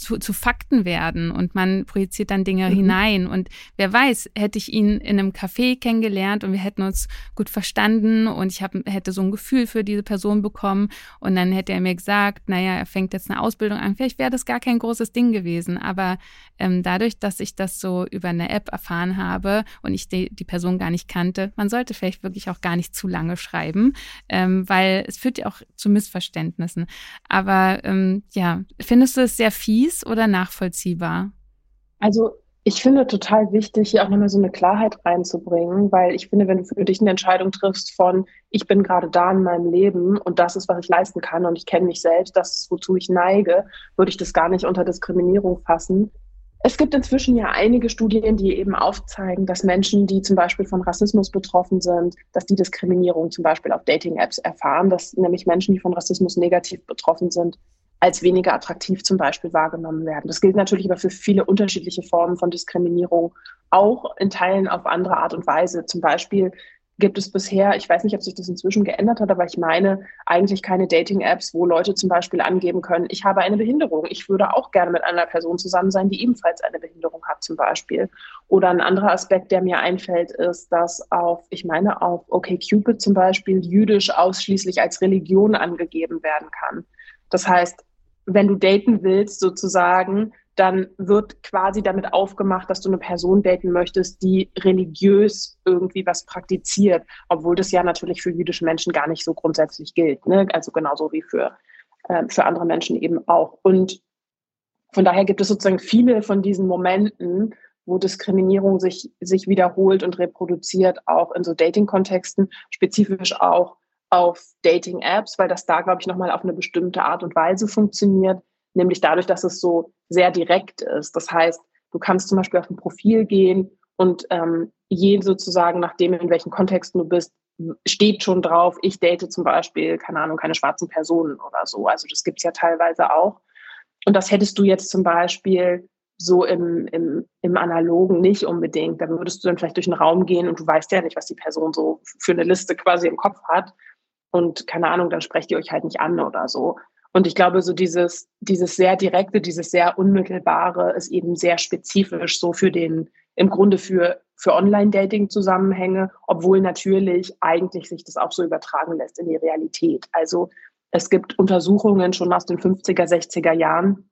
zu, zu Fakten werden und man projiziert dann Dinge mhm. hinein. Und wer weiß, hätte ich ihn in einem Café kennengelernt und wir hätten uns gut verstanden und ich hab, hätte so ein Gefühl für diese Person bekommen und dann hätte er mir gesagt, naja, er fängt jetzt eine Ausbildung an, vielleicht wäre das gar kein großes Ding gewesen. Aber ähm, dadurch, dass ich das so über eine App erfahren habe und ich die, die Person gar nicht kannte, man sollte vielleicht wirklich auch gar nicht zu lange schreiben, ähm, weil es führt ja auch zu Missverständnissen. Aber ähm, ja, findest du es sehr fies? Fies oder nachvollziehbar? Also ich finde total wichtig, hier auch nochmal so eine Klarheit reinzubringen, weil ich finde, wenn du für dich eine Entscheidung triffst von, ich bin gerade da in meinem Leben und das ist, was ich leisten kann und ich kenne mich selbst, das ist, wozu ich neige, würde ich das gar nicht unter Diskriminierung fassen. Es gibt inzwischen ja einige Studien, die eben aufzeigen, dass Menschen, die zum Beispiel von Rassismus betroffen sind, dass die Diskriminierung zum Beispiel auf Dating-Apps erfahren, dass nämlich Menschen, die von Rassismus negativ betroffen sind, als weniger attraktiv zum Beispiel wahrgenommen werden. Das gilt natürlich aber für viele unterschiedliche Formen von Diskriminierung, auch in Teilen auf andere Art und Weise. Zum Beispiel gibt es bisher, ich weiß nicht, ob sich das inzwischen geändert hat, aber ich meine eigentlich keine Dating-Apps, wo Leute zum Beispiel angeben können, ich habe eine Behinderung. Ich würde auch gerne mit einer Person zusammen sein, die ebenfalls eine Behinderung hat zum Beispiel. Oder ein anderer Aspekt, der mir einfällt, ist, dass auf, ich meine auf OkCupid zum Beispiel jüdisch ausschließlich als Religion angegeben werden kann. Das heißt, wenn du daten willst, sozusagen, dann wird quasi damit aufgemacht, dass du eine Person daten möchtest, die religiös irgendwie was praktiziert, obwohl das ja natürlich für jüdische Menschen gar nicht so grundsätzlich gilt. Ne? Also genauso wie für, äh, für andere Menschen eben auch. Und von daher gibt es sozusagen viele von diesen Momenten, wo Diskriminierung sich, sich wiederholt und reproduziert, auch in so Dating-Kontexten, spezifisch auch auf Dating-Apps, weil das da, glaube ich, nochmal auf eine bestimmte Art und Weise funktioniert, nämlich dadurch, dass es so sehr direkt ist. Das heißt, du kannst zum Beispiel auf ein Profil gehen und ähm, je sozusagen, nachdem in welchen Kontexten du bist, steht schon drauf, ich date zum Beispiel, keine Ahnung, keine schwarzen Personen oder so. Also das gibt's ja teilweise auch. Und das hättest du jetzt zum Beispiel so im, im, im Analogen nicht unbedingt. Da würdest du dann vielleicht durch den Raum gehen und du weißt ja nicht, was die Person so für eine Liste quasi im Kopf hat. Und keine Ahnung, dann sprecht ihr euch halt nicht an oder so. Und ich glaube, so dieses, dieses sehr direkte, dieses sehr unmittelbare ist eben sehr spezifisch so für den, im Grunde für, für Online-Dating-Zusammenhänge, obwohl natürlich eigentlich sich das auch so übertragen lässt in die Realität. Also es gibt Untersuchungen schon aus den 50er, 60er Jahren,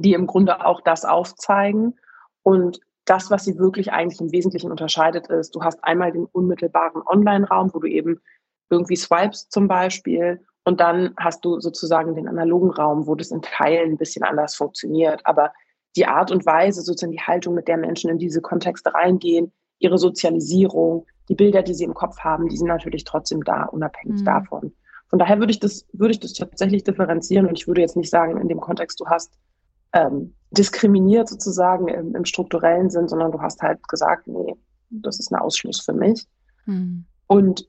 die im Grunde auch das aufzeigen. Und das, was sie wirklich eigentlich im Wesentlichen unterscheidet, ist, du hast einmal den unmittelbaren Online-Raum, wo du eben irgendwie swipes zum Beispiel. Und dann hast du sozusagen den analogen Raum, wo das in Teilen ein bisschen anders funktioniert. Aber die Art und Weise, sozusagen die Haltung, mit der Menschen in diese Kontexte reingehen, ihre Sozialisierung, die Bilder, die sie im Kopf haben, die sind natürlich trotzdem da, unabhängig mhm. davon. Von daher würde ich das, würde ich das tatsächlich differenzieren und ich würde jetzt nicht sagen, in dem Kontext, du hast ähm, diskriminiert sozusagen im, im, strukturellen Sinn, sondern du hast halt gesagt, nee, das ist ein Ausschluss für mich. Mhm. Und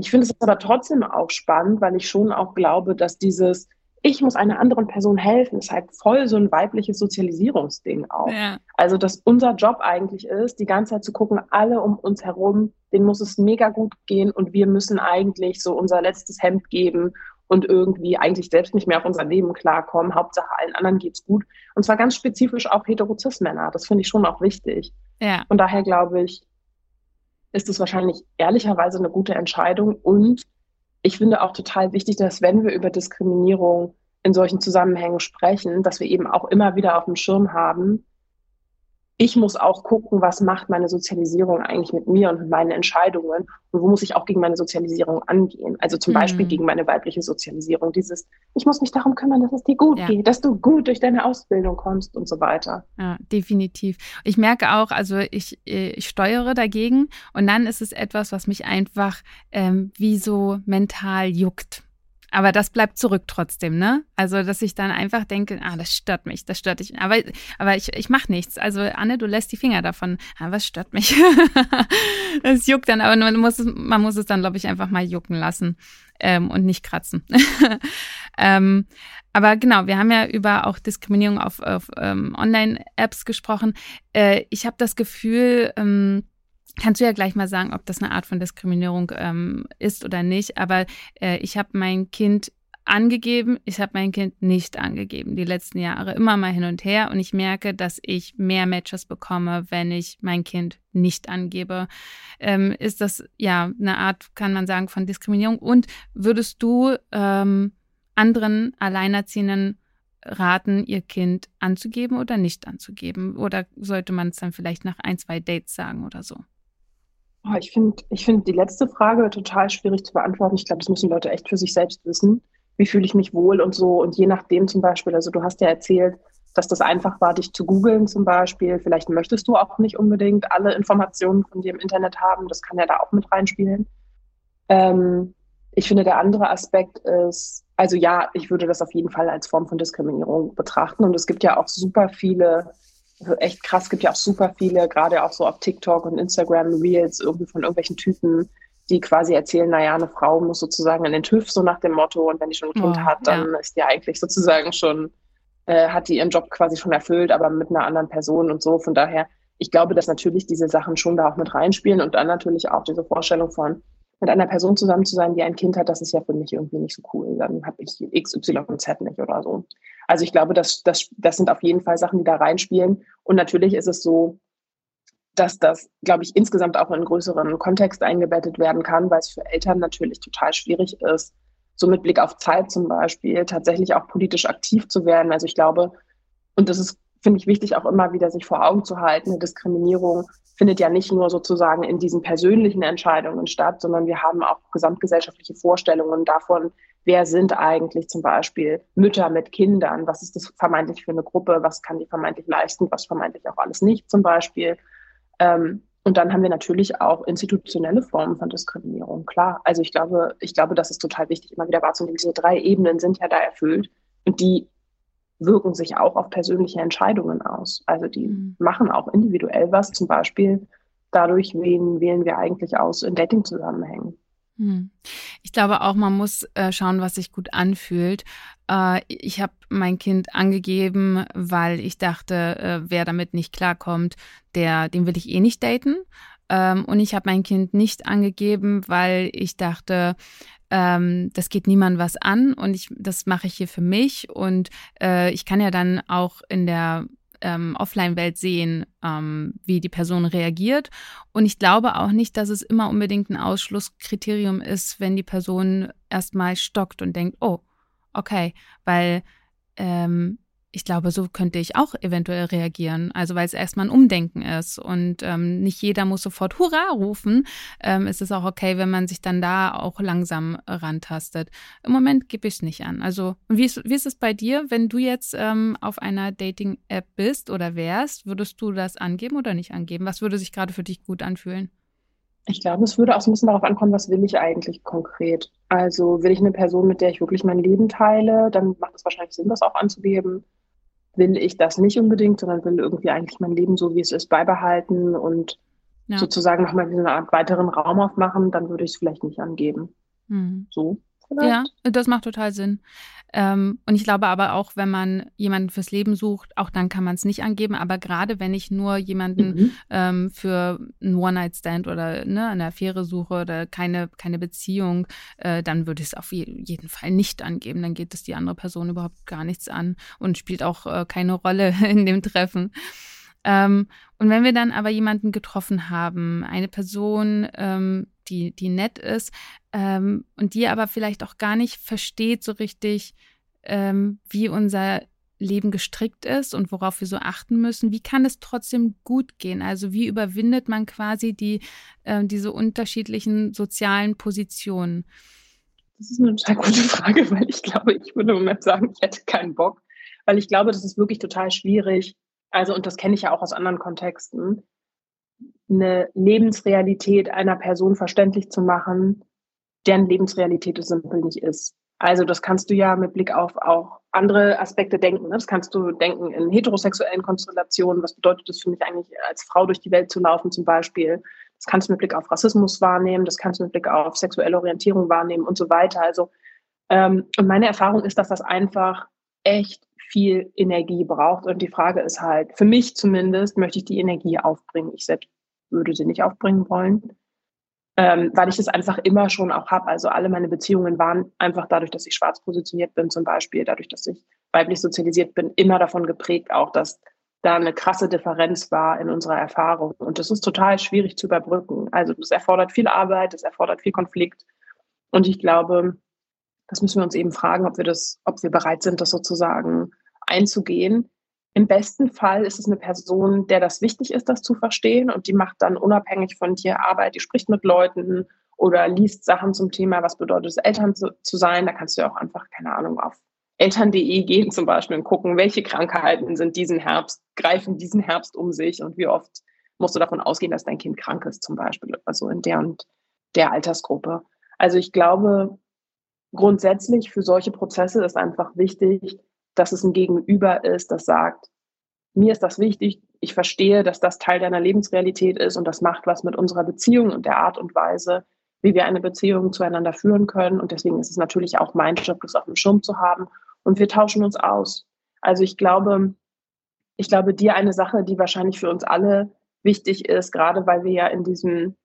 ich finde es aber trotzdem auch spannend, weil ich schon auch glaube, dass dieses ich muss einer anderen Person helfen, ist halt voll so ein weibliches Sozialisierungsding auch. Ja. Also, dass unser Job eigentlich ist, die ganze Zeit zu gucken, alle um uns herum, denen muss es mega gut gehen und wir müssen eigentlich so unser letztes Hemd geben und irgendwie eigentlich selbst nicht mehr auf unser Leben klarkommen. Hauptsache allen anderen geht's gut. Und zwar ganz spezifisch auch Heterozis-Männer. Das finde ich schon auch wichtig. Ja. Und daher glaube ich, ist es wahrscheinlich ehrlicherweise eine gute Entscheidung. Und ich finde auch total wichtig, dass wenn wir über Diskriminierung in solchen Zusammenhängen sprechen, dass wir eben auch immer wieder auf dem Schirm haben, ich muss auch gucken, was macht meine Sozialisierung eigentlich mit mir und mit meinen Entscheidungen und wo muss ich auch gegen meine Sozialisierung angehen. Also zum mhm. Beispiel gegen meine weibliche Sozialisierung. Dieses, ich muss mich darum kümmern, dass es dir gut ja. geht, dass du gut durch deine Ausbildung kommst und so weiter. Ja, definitiv. Ich merke auch, also ich, ich steuere dagegen und dann ist es etwas, was mich einfach ähm, wie so mental juckt. Aber das bleibt zurück trotzdem, ne? Also, dass ich dann einfach denke, ah, das stört mich, das stört dich. Aber, aber ich, ich mache nichts. Also, Anne, du lässt die Finger davon. Ah, was stört mich? Es juckt dann, aber man muss es, man muss es dann, glaube ich, einfach mal jucken lassen ähm, und nicht kratzen. ähm, aber genau, wir haben ja über auch Diskriminierung auf, auf ähm, Online-Apps gesprochen. Äh, ich habe das Gefühl, ähm, Kannst du ja gleich mal sagen, ob das eine Art von Diskriminierung ähm, ist oder nicht. Aber äh, ich habe mein Kind angegeben, ich habe mein Kind nicht angegeben. Die letzten Jahre immer mal hin und her. Und ich merke, dass ich mehr Matches bekomme, wenn ich mein Kind nicht angebe. Ähm, ist das ja eine Art, kann man sagen, von Diskriminierung? Und würdest du ähm, anderen Alleinerziehenden raten, ihr Kind anzugeben oder nicht anzugeben? Oder sollte man es dann vielleicht nach ein, zwei Dates sagen oder so? Oh, ich finde ich find die letzte Frage total schwierig zu beantworten. Ich glaube, das müssen Leute echt für sich selbst wissen. Wie fühle ich mich wohl und so. Und je nachdem zum Beispiel, also du hast ja erzählt, dass das einfach war, dich zu googeln zum Beispiel. Vielleicht möchtest du auch nicht unbedingt alle Informationen von dir im Internet haben. Das kann ja da auch mit reinspielen. Ähm, ich finde, der andere Aspekt ist, also ja, ich würde das auf jeden Fall als Form von Diskriminierung betrachten. Und es gibt ja auch super viele echt krass, gibt ja auch super viele, gerade auch so auf TikTok und Instagram Reels irgendwie von irgendwelchen Typen, die quasi erzählen, naja, eine Frau muss sozusagen in den TÜV, so nach dem Motto, und wenn die schon ein Kind oh, hat, dann ja. ist die eigentlich sozusagen schon, äh, hat die ihren Job quasi schon erfüllt, aber mit einer anderen Person und so. Von daher, ich glaube, dass natürlich diese Sachen schon da auch mit reinspielen und dann natürlich auch diese Vorstellung von, mit einer Person zusammen zu sein, die ein Kind hat, das ist ja für mich irgendwie nicht so cool. Dann habe ich X, Y und Z nicht oder so. Also ich glaube, das, das, das sind auf jeden Fall Sachen, die da reinspielen. Und natürlich ist es so, dass das, glaube ich, insgesamt auch in einen größeren Kontext eingebettet werden kann, weil es für Eltern natürlich total schwierig ist, so mit Blick auf Zeit zum Beispiel tatsächlich auch politisch aktiv zu werden. Also ich glaube, und das ist finde ich wichtig, auch immer wieder sich vor Augen zu halten. Eine Diskriminierung findet ja nicht nur sozusagen in diesen persönlichen Entscheidungen statt, sondern wir haben auch gesamtgesellschaftliche Vorstellungen davon, wer sind eigentlich zum Beispiel Mütter mit Kindern, was ist das vermeintlich für eine Gruppe, was kann die vermeintlich leisten, was vermeintlich auch alles nicht zum Beispiel. Ähm, und dann haben wir natürlich auch institutionelle Formen von Diskriminierung, klar. Also ich glaube, ich glaube, das ist total wichtig, immer wieder wahrzunehmen. Diese drei Ebenen sind ja da erfüllt und die wirken sich auch auf persönliche Entscheidungen aus. Also die mhm. machen auch individuell was, zum Beispiel dadurch, wen wählen wir eigentlich aus in Dating-Zusammenhängen. Hm. Ich glaube auch, man muss äh, schauen, was sich gut anfühlt. Äh, ich habe mein Kind angegeben, weil ich dachte, äh, wer damit nicht klarkommt, der, den will ich eh nicht daten. Ähm, und ich habe mein Kind nicht angegeben, weil ich dachte, ähm, das geht niemand was an und ich, das mache ich hier für mich. Und äh, ich kann ja dann auch in der ähm, Offline-Welt sehen, ähm, wie die Person reagiert. Und ich glaube auch nicht, dass es immer unbedingt ein Ausschlusskriterium ist, wenn die Person erstmal stockt und denkt, oh, okay, weil ähm, ich glaube, so könnte ich auch eventuell reagieren. Also weil es erstmal ein Umdenken ist und ähm, nicht jeder muss sofort Hurra rufen. Ähm, ist es auch okay, wenn man sich dann da auch langsam rantastet. Im Moment gebe ich es nicht an. Also wie ist, wie ist es bei dir, wenn du jetzt ähm, auf einer Dating-App bist oder wärst, würdest du das angeben oder nicht angeben? Was würde sich gerade für dich gut anfühlen? Ich glaube, es würde auch so ein bisschen darauf ankommen, was will ich eigentlich konkret. Also will ich eine Person, mit der ich wirklich mein Leben teile, dann macht es wahrscheinlich Sinn, das auch anzugeben will ich das nicht unbedingt, sondern will irgendwie eigentlich mein Leben so, wie es ist, beibehalten und ja. sozusagen nochmal so eine Art weiteren Raum aufmachen, dann würde ich es vielleicht nicht angeben. Mhm. So. Vielleicht? Ja, das macht total Sinn. Ähm, und ich glaube aber auch, wenn man jemanden fürs Leben sucht, auch dann kann man es nicht angeben. Aber gerade wenn ich nur jemanden mhm. ähm, für einen One-Night-Stand oder ne, eine Affäre suche oder keine, keine Beziehung, äh, dann würde ich es auf jeden Fall nicht angeben. Dann geht es die andere Person überhaupt gar nichts an und spielt auch äh, keine Rolle in dem Treffen. Ähm, und wenn wir dann aber jemanden getroffen haben, eine Person, ähm, die, die nett ist ähm, und die aber vielleicht auch gar nicht versteht so richtig, ähm, wie unser Leben gestrickt ist und worauf wir so achten müssen. Wie kann es trotzdem gut gehen? Also wie überwindet man quasi die, äh, diese unterschiedlichen sozialen Positionen? Das ist eine total gute Frage, weil ich glaube, ich würde im Moment sagen, ich hätte keinen Bock, weil ich glaube, das ist wirklich total schwierig. Also, und das kenne ich ja auch aus anderen Kontexten, eine Lebensrealität einer Person verständlich zu machen, deren Lebensrealität es simpel nicht ist. Also das kannst du ja mit Blick auf auch andere Aspekte denken. Ne? Das kannst du denken in heterosexuellen Konstellationen. Was bedeutet es für mich eigentlich, als Frau durch die Welt zu laufen zum Beispiel? Das kannst du mit Blick auf Rassismus wahrnehmen. Das kannst du mit Blick auf sexuelle Orientierung wahrnehmen und so weiter. Also ähm, und meine Erfahrung ist, dass das einfach echt viel Energie braucht. Und die Frage ist halt, für mich zumindest möchte ich die Energie aufbringen. Ich selbst würde sie nicht aufbringen wollen, ähm, weil ich das einfach immer schon auch habe. Also alle meine Beziehungen waren einfach dadurch, dass ich schwarz positioniert bin zum Beispiel, dadurch, dass ich weiblich sozialisiert bin, immer davon geprägt auch, dass da eine krasse Differenz war in unserer Erfahrung. Und das ist total schwierig zu überbrücken. Also das erfordert viel Arbeit, das erfordert viel Konflikt. Und ich glaube, das müssen wir uns eben fragen, ob wir das, ob wir bereit sind, das sozusagen einzugehen. Im besten Fall ist es eine Person, der das wichtig ist, das zu verstehen und die macht dann unabhängig von dir Arbeit, die spricht mit Leuten oder liest Sachen zum Thema, was bedeutet es, Eltern zu, zu sein. Da kannst du ja auch einfach, keine Ahnung, auf eltern.de gehen zum Beispiel und gucken, welche Krankheiten sind diesen Herbst, greifen diesen Herbst um sich und wie oft musst du davon ausgehen, dass dein Kind krank ist zum Beispiel, also in der und der Altersgruppe. Also ich glaube, grundsätzlich für solche Prozesse ist einfach wichtig, dass es ein Gegenüber ist, das sagt, mir ist das wichtig, ich verstehe, dass das Teil deiner Lebensrealität ist und das macht was mit unserer Beziehung und der Art und Weise, wie wir eine Beziehung zueinander führen können. Und deswegen ist es natürlich auch mein Job, das auf dem Schirm zu haben. Und wir tauschen uns aus. Also ich glaube, ich glaube, dir eine Sache, die wahrscheinlich für uns alle wichtig ist, gerade weil wir ja in diesem,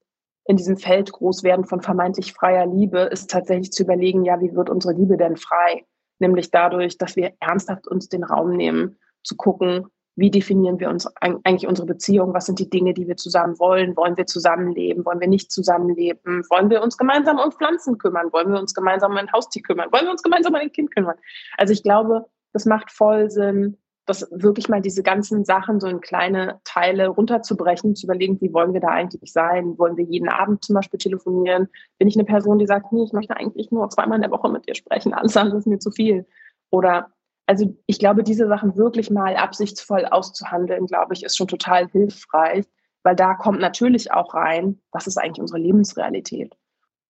in diesem Feld groß werden von vermeintlich freier Liebe, ist tatsächlich zu überlegen, ja, wie wird unsere Liebe denn frei? Nämlich dadurch, dass wir ernsthaft uns den Raum nehmen, zu gucken, wie definieren wir uns eigentlich unsere Beziehung? Was sind die Dinge, die wir zusammen wollen? Wollen wir zusammenleben? Wollen wir nicht zusammenleben? Wollen wir uns gemeinsam um Pflanzen kümmern? Wollen wir uns gemeinsam um ein Haustier kümmern? Wollen wir uns gemeinsam um ein Kind kümmern? Also ich glaube, das macht voll Sinn, das wirklich mal diese ganzen Sachen so in kleine Teile runterzubrechen, zu überlegen, wie wollen wir da eigentlich sein? Wollen wir jeden Abend zum Beispiel telefonieren? Bin ich eine Person, die sagt, nee, ich möchte eigentlich nur zweimal in der Woche mit dir sprechen, alles andere ist mir zu viel. Oder also ich glaube, diese Sachen wirklich mal absichtsvoll auszuhandeln, glaube ich, ist schon total hilfreich, weil da kommt natürlich auch rein, was ist eigentlich unsere Lebensrealität?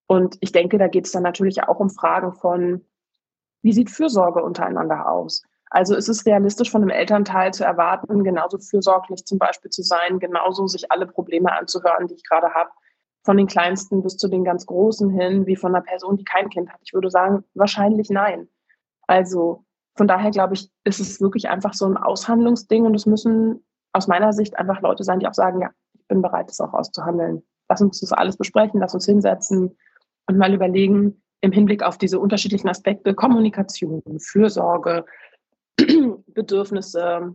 Und ich denke, da geht es dann natürlich auch um Fragen von, wie sieht Fürsorge untereinander aus? Also ist es realistisch von einem Elternteil zu erwarten, genauso fürsorglich zum Beispiel zu sein, genauso sich alle Probleme anzuhören, die ich gerade habe, von den Kleinsten bis zu den ganz Großen hin, wie von einer Person, die kein Kind hat? Ich würde sagen, wahrscheinlich nein. Also von daher glaube ich, ist es wirklich einfach so ein Aushandlungsding und es müssen aus meiner Sicht einfach Leute sein, die auch sagen, ja, ich bin bereit, das auch auszuhandeln. Lass uns das alles besprechen, lass uns hinsetzen und mal überlegen, im Hinblick auf diese unterschiedlichen Aspekte, Kommunikation, Fürsorge, Bedürfnisse,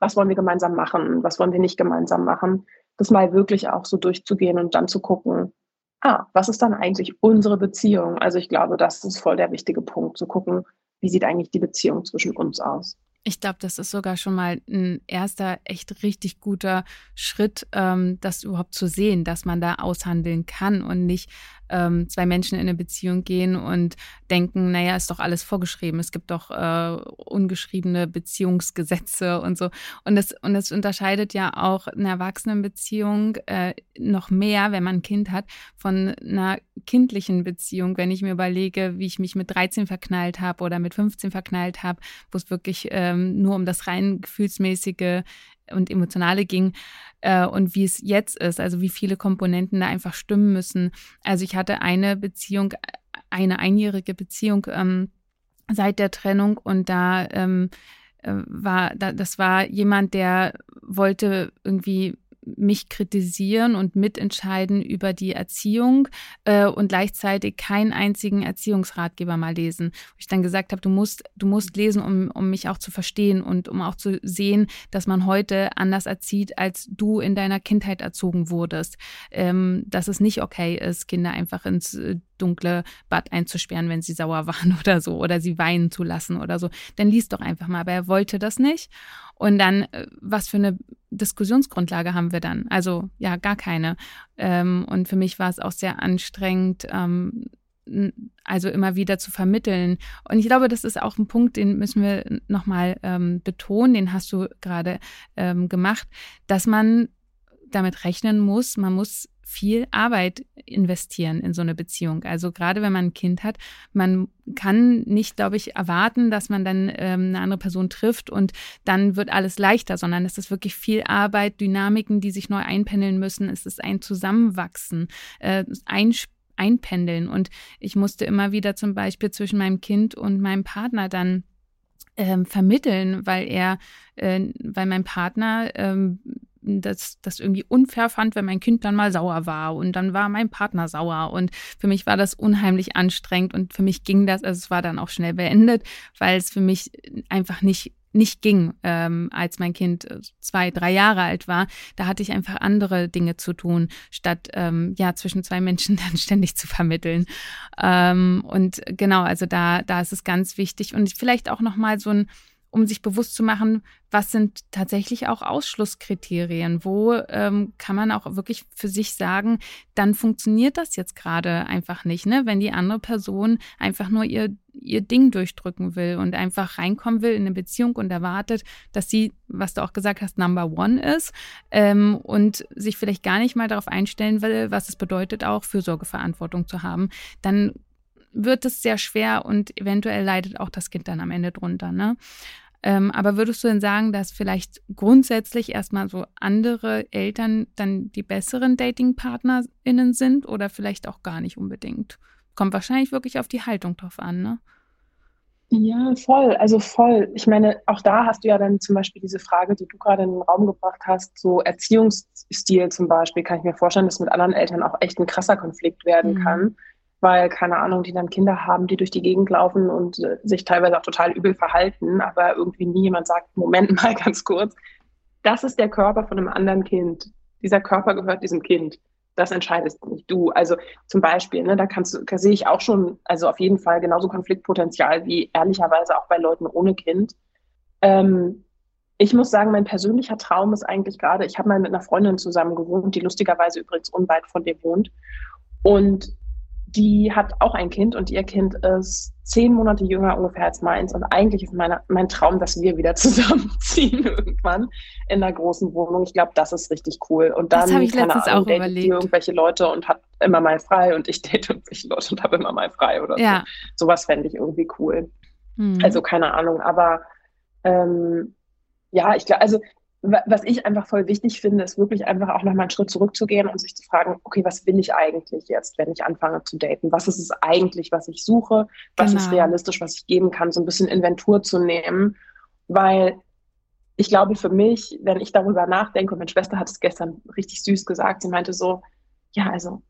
was wollen wir gemeinsam machen, was wollen wir nicht gemeinsam machen, das mal wirklich auch so durchzugehen und dann zu gucken, ah, was ist dann eigentlich unsere Beziehung? Also ich glaube, das ist voll der wichtige Punkt, zu gucken, wie sieht eigentlich die Beziehung zwischen uns aus? Ich glaube, das ist sogar schon mal ein erster echt richtig guter Schritt, ähm, das überhaupt zu sehen, dass man da aushandeln kann und nicht ähm, zwei Menschen in eine Beziehung gehen und denken, naja, ist doch alles vorgeschrieben. Es gibt doch äh, ungeschriebene Beziehungsgesetze und so. Und das, und das unterscheidet ja auch eine Erwachsenenbeziehung äh, noch mehr, wenn man ein Kind hat, von einer kindlichen Beziehung. Wenn ich mir überlege, wie ich mich mit 13 verknallt habe oder mit 15 verknallt habe, wo es wirklich ähm, nur um das rein gefühlsmäßige und emotionale ging äh, und wie es jetzt ist, also wie viele Komponenten da einfach stimmen müssen. Also ich hatte eine Beziehung, eine einjährige Beziehung ähm, seit der Trennung und da ähm, äh, war, da, das war jemand, der wollte irgendwie mich kritisieren und mitentscheiden über die Erziehung äh, und gleichzeitig keinen einzigen Erziehungsratgeber mal lesen. Wo ich dann gesagt habe, du musst, du musst lesen, um, um mich auch zu verstehen und um auch zu sehen, dass man heute anders erzieht, als du in deiner Kindheit erzogen wurdest. Ähm, dass es nicht okay ist, Kinder einfach ins äh, dunkle Bad einzusperren, wenn sie sauer waren oder so, oder sie weinen zu lassen oder so. Dann liest doch einfach mal. Aber er wollte das nicht. Und dann, äh, was für eine Diskussionsgrundlage haben wir dann? Also ja, gar keine. Ähm, und für mich war es auch sehr anstrengend, ähm, also immer wieder zu vermitteln. Und ich glaube, das ist auch ein Punkt, den müssen wir nochmal ähm, betonen, den hast du gerade ähm, gemacht, dass man damit rechnen muss, man muss viel Arbeit investieren in so eine Beziehung. Also gerade wenn man ein Kind hat, man kann nicht, glaube ich, erwarten, dass man dann ähm, eine andere Person trifft und dann wird alles leichter, sondern es ist wirklich viel Arbeit, Dynamiken, die sich neu einpendeln müssen. Es ist ein Zusammenwachsen, äh, ein Einpendeln. Und ich musste immer wieder zum Beispiel zwischen meinem Kind und meinem Partner dann ähm, vermitteln, weil er, äh, weil mein Partner ähm, das, das irgendwie unfair fand, wenn mein Kind dann mal sauer war und dann war mein Partner sauer und für mich war das unheimlich anstrengend und für mich ging das, also es war dann auch schnell beendet, weil es für mich einfach nicht nicht ging, ähm, als mein Kind äh, zwei, drei Jahre alt war. Da hatte ich einfach andere Dinge zu tun, statt ähm, ja zwischen zwei Menschen dann ständig zu vermitteln. Ähm, und genau, also da da ist es ganz wichtig und vielleicht auch noch mal so ein um sich bewusst zu machen, was sind tatsächlich auch Ausschlusskriterien? Wo ähm, kann man auch wirklich für sich sagen, dann funktioniert das jetzt gerade einfach nicht, ne? Wenn die andere Person einfach nur ihr, ihr Ding durchdrücken will und einfach reinkommen will in eine Beziehung und erwartet, dass sie, was du auch gesagt hast, Number One ist ähm, und sich vielleicht gar nicht mal darauf einstellen will, was es bedeutet, auch Fürsorgeverantwortung zu haben, dann wird es sehr schwer und eventuell leidet auch das Kind dann am Ende drunter. Ne? Ähm, aber würdest du denn sagen, dass vielleicht grundsätzlich erstmal so andere Eltern dann die besseren DatingpartnerInnen sind oder vielleicht auch gar nicht unbedingt? Kommt wahrscheinlich wirklich auf die Haltung drauf an, ne? Ja, voll, also voll. Ich meine, auch da hast du ja dann zum Beispiel diese Frage, die du gerade in den Raum gebracht hast, so Erziehungsstil zum Beispiel, kann ich mir vorstellen, dass mit anderen Eltern auch echt ein krasser Konflikt werden mhm. kann weil, keine Ahnung, die dann Kinder haben, die durch die Gegend laufen und äh, sich teilweise auch total übel verhalten, aber irgendwie nie jemand sagt, Moment mal ganz kurz, das ist der Körper von einem anderen Kind. Dieser Körper gehört diesem Kind. Das entscheidest nicht du. Also zum Beispiel, ne, da kannst du, sehe ich auch schon, also auf jeden Fall genauso Konfliktpotenzial wie ehrlicherweise auch bei Leuten ohne Kind. Ähm, ich muss sagen, mein persönlicher Traum ist eigentlich gerade, ich habe mal mit einer Freundin zusammen gewohnt, die lustigerweise übrigens unweit von dir wohnt. Und die hat auch ein Kind und ihr Kind ist zehn Monate jünger ungefähr als meins. Und eigentlich ist meine, mein Traum, dass wir wieder zusammenziehen irgendwann in einer großen Wohnung. Ich glaube, das ist richtig cool. Und dann, das habe ich letztens Ahnung, auch überlegt. irgendwelche Leute und hat immer mal frei und ich date irgendwelche Leute und habe immer mal frei oder ja. so. Sowas fände ich irgendwie cool. Hm. Also keine Ahnung, aber ähm, ja, ich glaube, also was ich einfach voll wichtig finde, ist wirklich einfach auch nochmal einen Schritt zurückzugehen und sich zu fragen, okay, was will ich eigentlich jetzt, wenn ich anfange zu daten? Was ist es eigentlich, was ich suche? Was genau. ist realistisch, was ich geben kann? So ein bisschen Inventur zu nehmen, weil ich glaube für mich, wenn ich darüber nachdenke, und meine Schwester hat es gestern richtig süß gesagt, sie meinte so, ja, also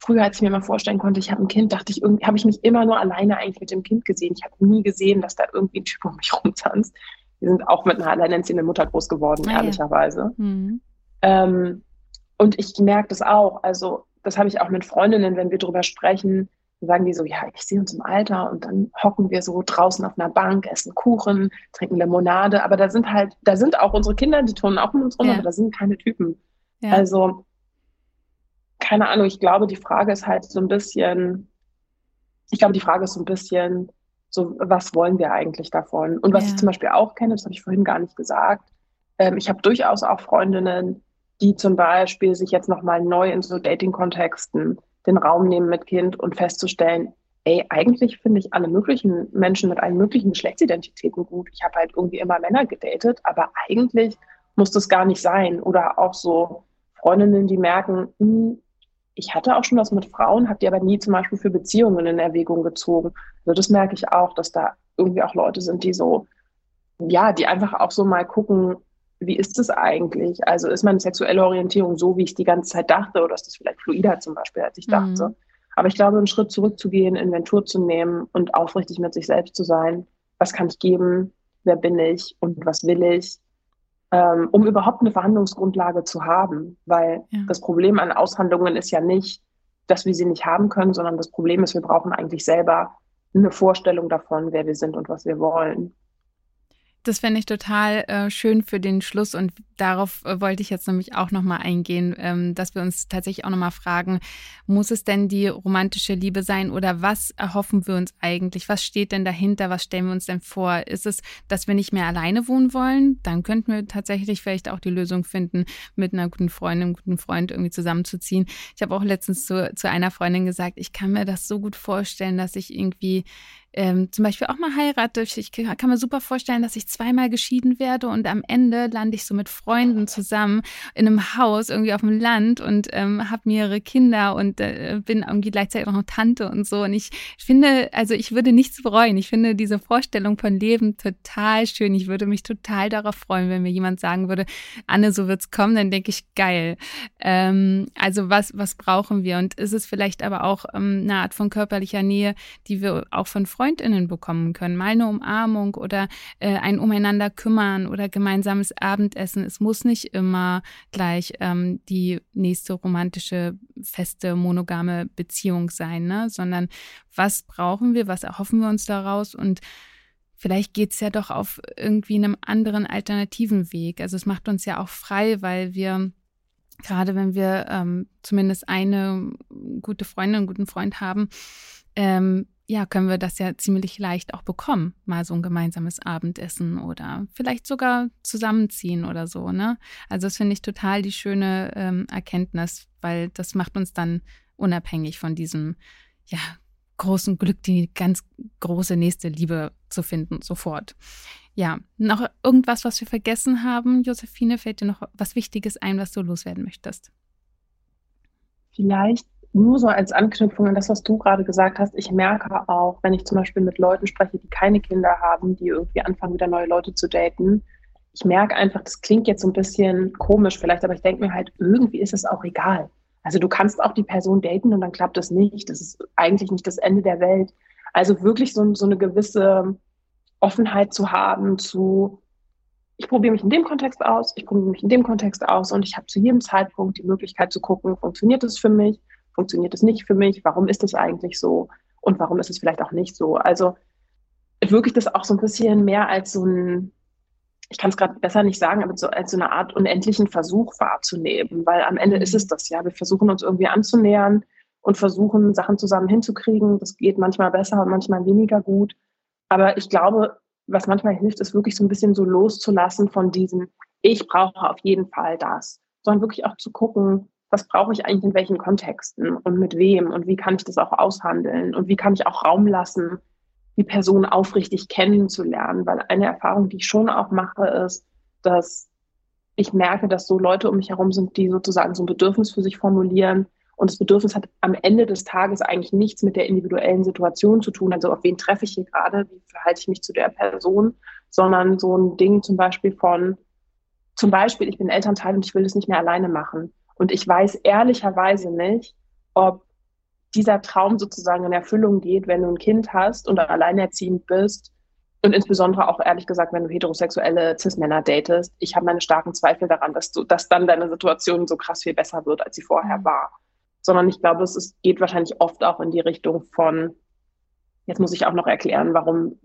früher, als ich mir mal vorstellen konnte, ich habe ein Kind, dachte ich, habe ich mich immer nur alleine eigentlich mit dem Kind gesehen. Ich habe nie gesehen, dass da irgendwie ein Typ um mich rumtanzt. Wir sind auch mit einer alleinerziehenden Mutter groß geworden, ah, ehrlicherweise. Ja. Mhm. Ähm, und ich merke das auch. Also, das habe ich auch mit Freundinnen, wenn wir darüber sprechen, sagen die so, ja, ich sehe uns im Alter und dann hocken wir so draußen auf einer Bank, essen Kuchen, trinken Limonade, aber da sind halt, da sind auch unsere Kinder, die turnen auch mit uns rum, ja. aber da sind keine Typen. Ja. Also, keine Ahnung, ich glaube, die Frage ist halt so ein bisschen, ich glaube, die Frage ist so ein bisschen, so, was wollen wir eigentlich davon? Und was ja. ich zum Beispiel auch kenne, das habe ich vorhin gar nicht gesagt, ähm, ich habe durchaus auch Freundinnen, die zum Beispiel sich jetzt nochmal neu in so Dating-Kontexten den Raum nehmen mit Kind und festzustellen, ey, eigentlich finde ich alle möglichen Menschen mit allen möglichen Geschlechtsidentitäten gut. Ich habe halt irgendwie immer Männer gedatet, aber eigentlich muss das gar nicht sein. Oder auch so Freundinnen, die merken, mh, hm, ich hatte auch schon was mit Frauen, habe die aber nie zum Beispiel für Beziehungen in Erwägung gezogen. Also das merke ich auch, dass da irgendwie auch Leute sind, die so, ja, die einfach auch so mal gucken, wie ist es eigentlich? Also ist meine sexuelle Orientierung so, wie ich die ganze Zeit dachte, oder ist das vielleicht fluider zum Beispiel, als ich mhm. dachte? Aber ich glaube, einen Schritt zurückzugehen, Inventur zu nehmen und aufrichtig mit sich selbst zu sein. Was kann ich geben? Wer bin ich? Und was will ich? Ähm, um überhaupt eine Verhandlungsgrundlage zu haben. Weil ja. das Problem an Aushandlungen ist ja nicht, dass wir sie nicht haben können, sondern das Problem ist, wir brauchen eigentlich selber eine Vorstellung davon, wer wir sind und was wir wollen. Das fände ich total äh, schön für den Schluss und darauf äh, wollte ich jetzt nämlich auch nochmal eingehen, ähm, dass wir uns tatsächlich auch nochmal fragen, muss es denn die romantische Liebe sein oder was erhoffen wir uns eigentlich? Was steht denn dahinter? Was stellen wir uns denn vor? Ist es, dass wir nicht mehr alleine wohnen wollen? Dann könnten wir tatsächlich vielleicht auch die Lösung finden, mit einer guten Freundin, einem guten Freund irgendwie zusammenzuziehen. Ich habe auch letztens zu, zu einer Freundin gesagt, ich kann mir das so gut vorstellen, dass ich irgendwie ähm, zum Beispiel auch mal heirate. Ich kann mir super vorstellen, dass ich zweimal geschieden werde und am Ende lande ich so mit Freunden zusammen in einem Haus irgendwie auf dem Land und ähm, habe mehrere Kinder und äh, bin irgendwie gleichzeitig auch noch Tante und so. Und ich finde, also ich würde nichts bereuen. Ich finde diese Vorstellung von Leben total schön. Ich würde mich total darauf freuen, wenn mir jemand sagen würde, Anne, so wird's kommen, dann denke ich, geil. Ähm, also was, was brauchen wir? Und ist es vielleicht aber auch ähm, eine Art von körperlicher Nähe, die wir auch von Freunden Freundinnen bekommen können. Mal eine Umarmung oder äh, ein Umeinander kümmern oder gemeinsames Abendessen. Es muss nicht immer gleich ähm, die nächste romantische, feste, monogame Beziehung sein, ne? sondern was brauchen wir, was erhoffen wir uns daraus und vielleicht geht's ja doch auf irgendwie einem anderen alternativen Weg. Also es macht uns ja auch frei, weil wir gerade wenn wir ähm, zumindest eine gute Freundin, einen guten Freund haben, ähm, ja, können wir das ja ziemlich leicht auch bekommen. Mal so ein gemeinsames Abendessen oder vielleicht sogar zusammenziehen oder so, ne? Also das finde ich total die schöne ähm, Erkenntnis, weil das macht uns dann unabhängig von diesem, ja, großen Glück, die ganz große nächste Liebe zu finden, sofort. Ja, noch irgendwas, was wir vergessen haben, Josephine, fällt dir noch was Wichtiges ein, was du loswerden möchtest? Vielleicht nur so als Anknüpfung an das, was du gerade gesagt hast, ich merke auch, wenn ich zum Beispiel mit Leuten spreche, die keine Kinder haben, die irgendwie anfangen, wieder neue Leute zu daten, ich merke einfach, das klingt jetzt so ein bisschen komisch vielleicht, aber ich denke mir halt, irgendwie ist es auch egal. Also du kannst auch die Person daten und dann klappt das nicht. Das ist eigentlich nicht das Ende der Welt. Also wirklich so, so eine gewisse Offenheit zu haben zu, ich probiere mich in dem Kontext aus, ich probiere mich in dem Kontext aus und ich habe zu jedem Zeitpunkt die Möglichkeit zu gucken, funktioniert es für mich funktioniert es nicht für mich? Warum ist es eigentlich so? Und warum ist es vielleicht auch nicht so? Also wirklich das auch so ein bisschen mehr als so ein, ich kann es gerade besser nicht sagen, aber so als so eine Art unendlichen Versuch wahrzunehmen, weil am Ende ist es das ja. Wir versuchen uns irgendwie anzunähern und versuchen, Sachen zusammen hinzukriegen. Das geht manchmal besser und manchmal weniger gut. Aber ich glaube, was manchmal hilft, ist wirklich so ein bisschen so loszulassen von diesem, ich brauche auf jeden Fall das, sondern wirklich auch zu gucken, was brauche ich eigentlich in welchen Kontexten und mit wem und wie kann ich das auch aushandeln und wie kann ich auch Raum lassen, die Person aufrichtig kennenzulernen. Weil eine Erfahrung, die ich schon auch mache, ist, dass ich merke, dass so Leute um mich herum sind, die sozusagen so ein Bedürfnis für sich formulieren. Und das Bedürfnis hat am Ende des Tages eigentlich nichts mit der individuellen Situation zu tun. Also auf wen treffe ich hier gerade, wie verhalte ich mich zu der Person, sondern so ein Ding zum Beispiel von, zum Beispiel, ich bin Elternteil und ich will das nicht mehr alleine machen. Und ich weiß ehrlicherweise nicht, ob dieser Traum sozusagen in Erfüllung geht, wenn du ein Kind hast und alleinerziehend bist. Und insbesondere auch ehrlich gesagt, wenn du heterosexuelle Cis-Männer datest. Ich habe meine starken Zweifel daran, dass, du, dass dann deine Situation so krass viel besser wird, als sie vorher mhm. war. Sondern ich glaube, es ist, geht wahrscheinlich oft auch in die Richtung von, jetzt muss ich auch noch erklären, warum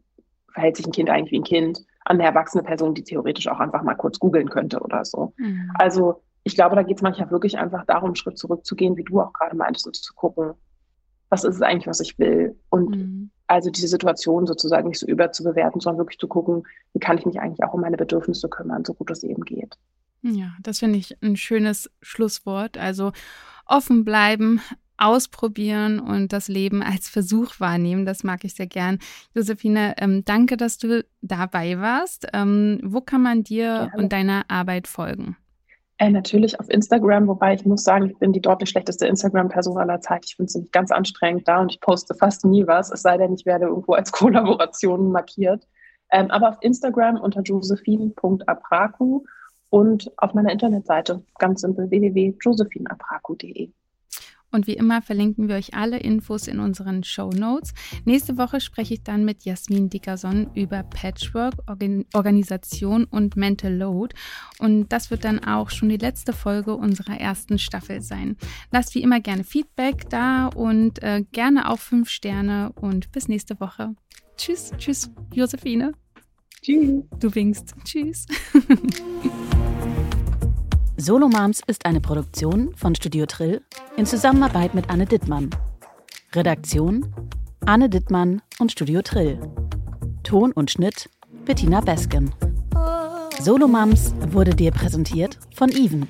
verhält sich ein Kind eigentlich wie ein Kind an eine erwachsene Person, die theoretisch auch einfach mal kurz googeln könnte oder so. Mhm. Also ich glaube, da geht es manchmal wirklich einfach darum, einen Schritt zurückzugehen, wie du auch gerade meintest, und zu gucken, was ist es eigentlich, was ich will? Und mhm. also diese Situation sozusagen nicht so überzubewerten, sondern wirklich zu gucken, wie kann ich mich eigentlich auch um meine Bedürfnisse kümmern, so gut es eben geht. Ja, das finde ich ein schönes Schlusswort. Also offen bleiben, ausprobieren und das Leben als Versuch wahrnehmen. Das mag ich sehr gern. Josephine, ähm, danke, dass du dabei warst. Ähm, wo kann man dir Gerne. und deiner Arbeit folgen? Äh, natürlich auf Instagram, wobei ich muss sagen, ich bin die deutlich schlechteste Instagram-Person aller Zeit. Ich finde es nicht ganz anstrengend da und ich poste fast nie was, es sei denn, ich werde irgendwo als Kollaboration markiert. Ähm, aber auf Instagram unter josephine.apraku und auf meiner Internetseite ganz simpel www.josephineapraku.de. Und wie immer verlinken wir euch alle Infos in unseren Show Notes. Nächste Woche spreche ich dann mit Jasmin Dickerson über Patchwork, Organ Organisation und Mental Load. Und das wird dann auch schon die letzte Folge unserer ersten Staffel sein. Lasst wie immer gerne Feedback da und äh, gerne auch fünf Sterne und bis nächste Woche. Tschüss, tschüss, Josephine. Tschüss. Du winkst. Tschüss. Solo Moms ist eine Produktion von Studio Trill in Zusammenarbeit mit Anne Dittmann. Redaktion Anne Dittmann und Studio Trill. Ton und Schnitt Bettina Besken. Solo Moms wurde dir präsentiert von Even.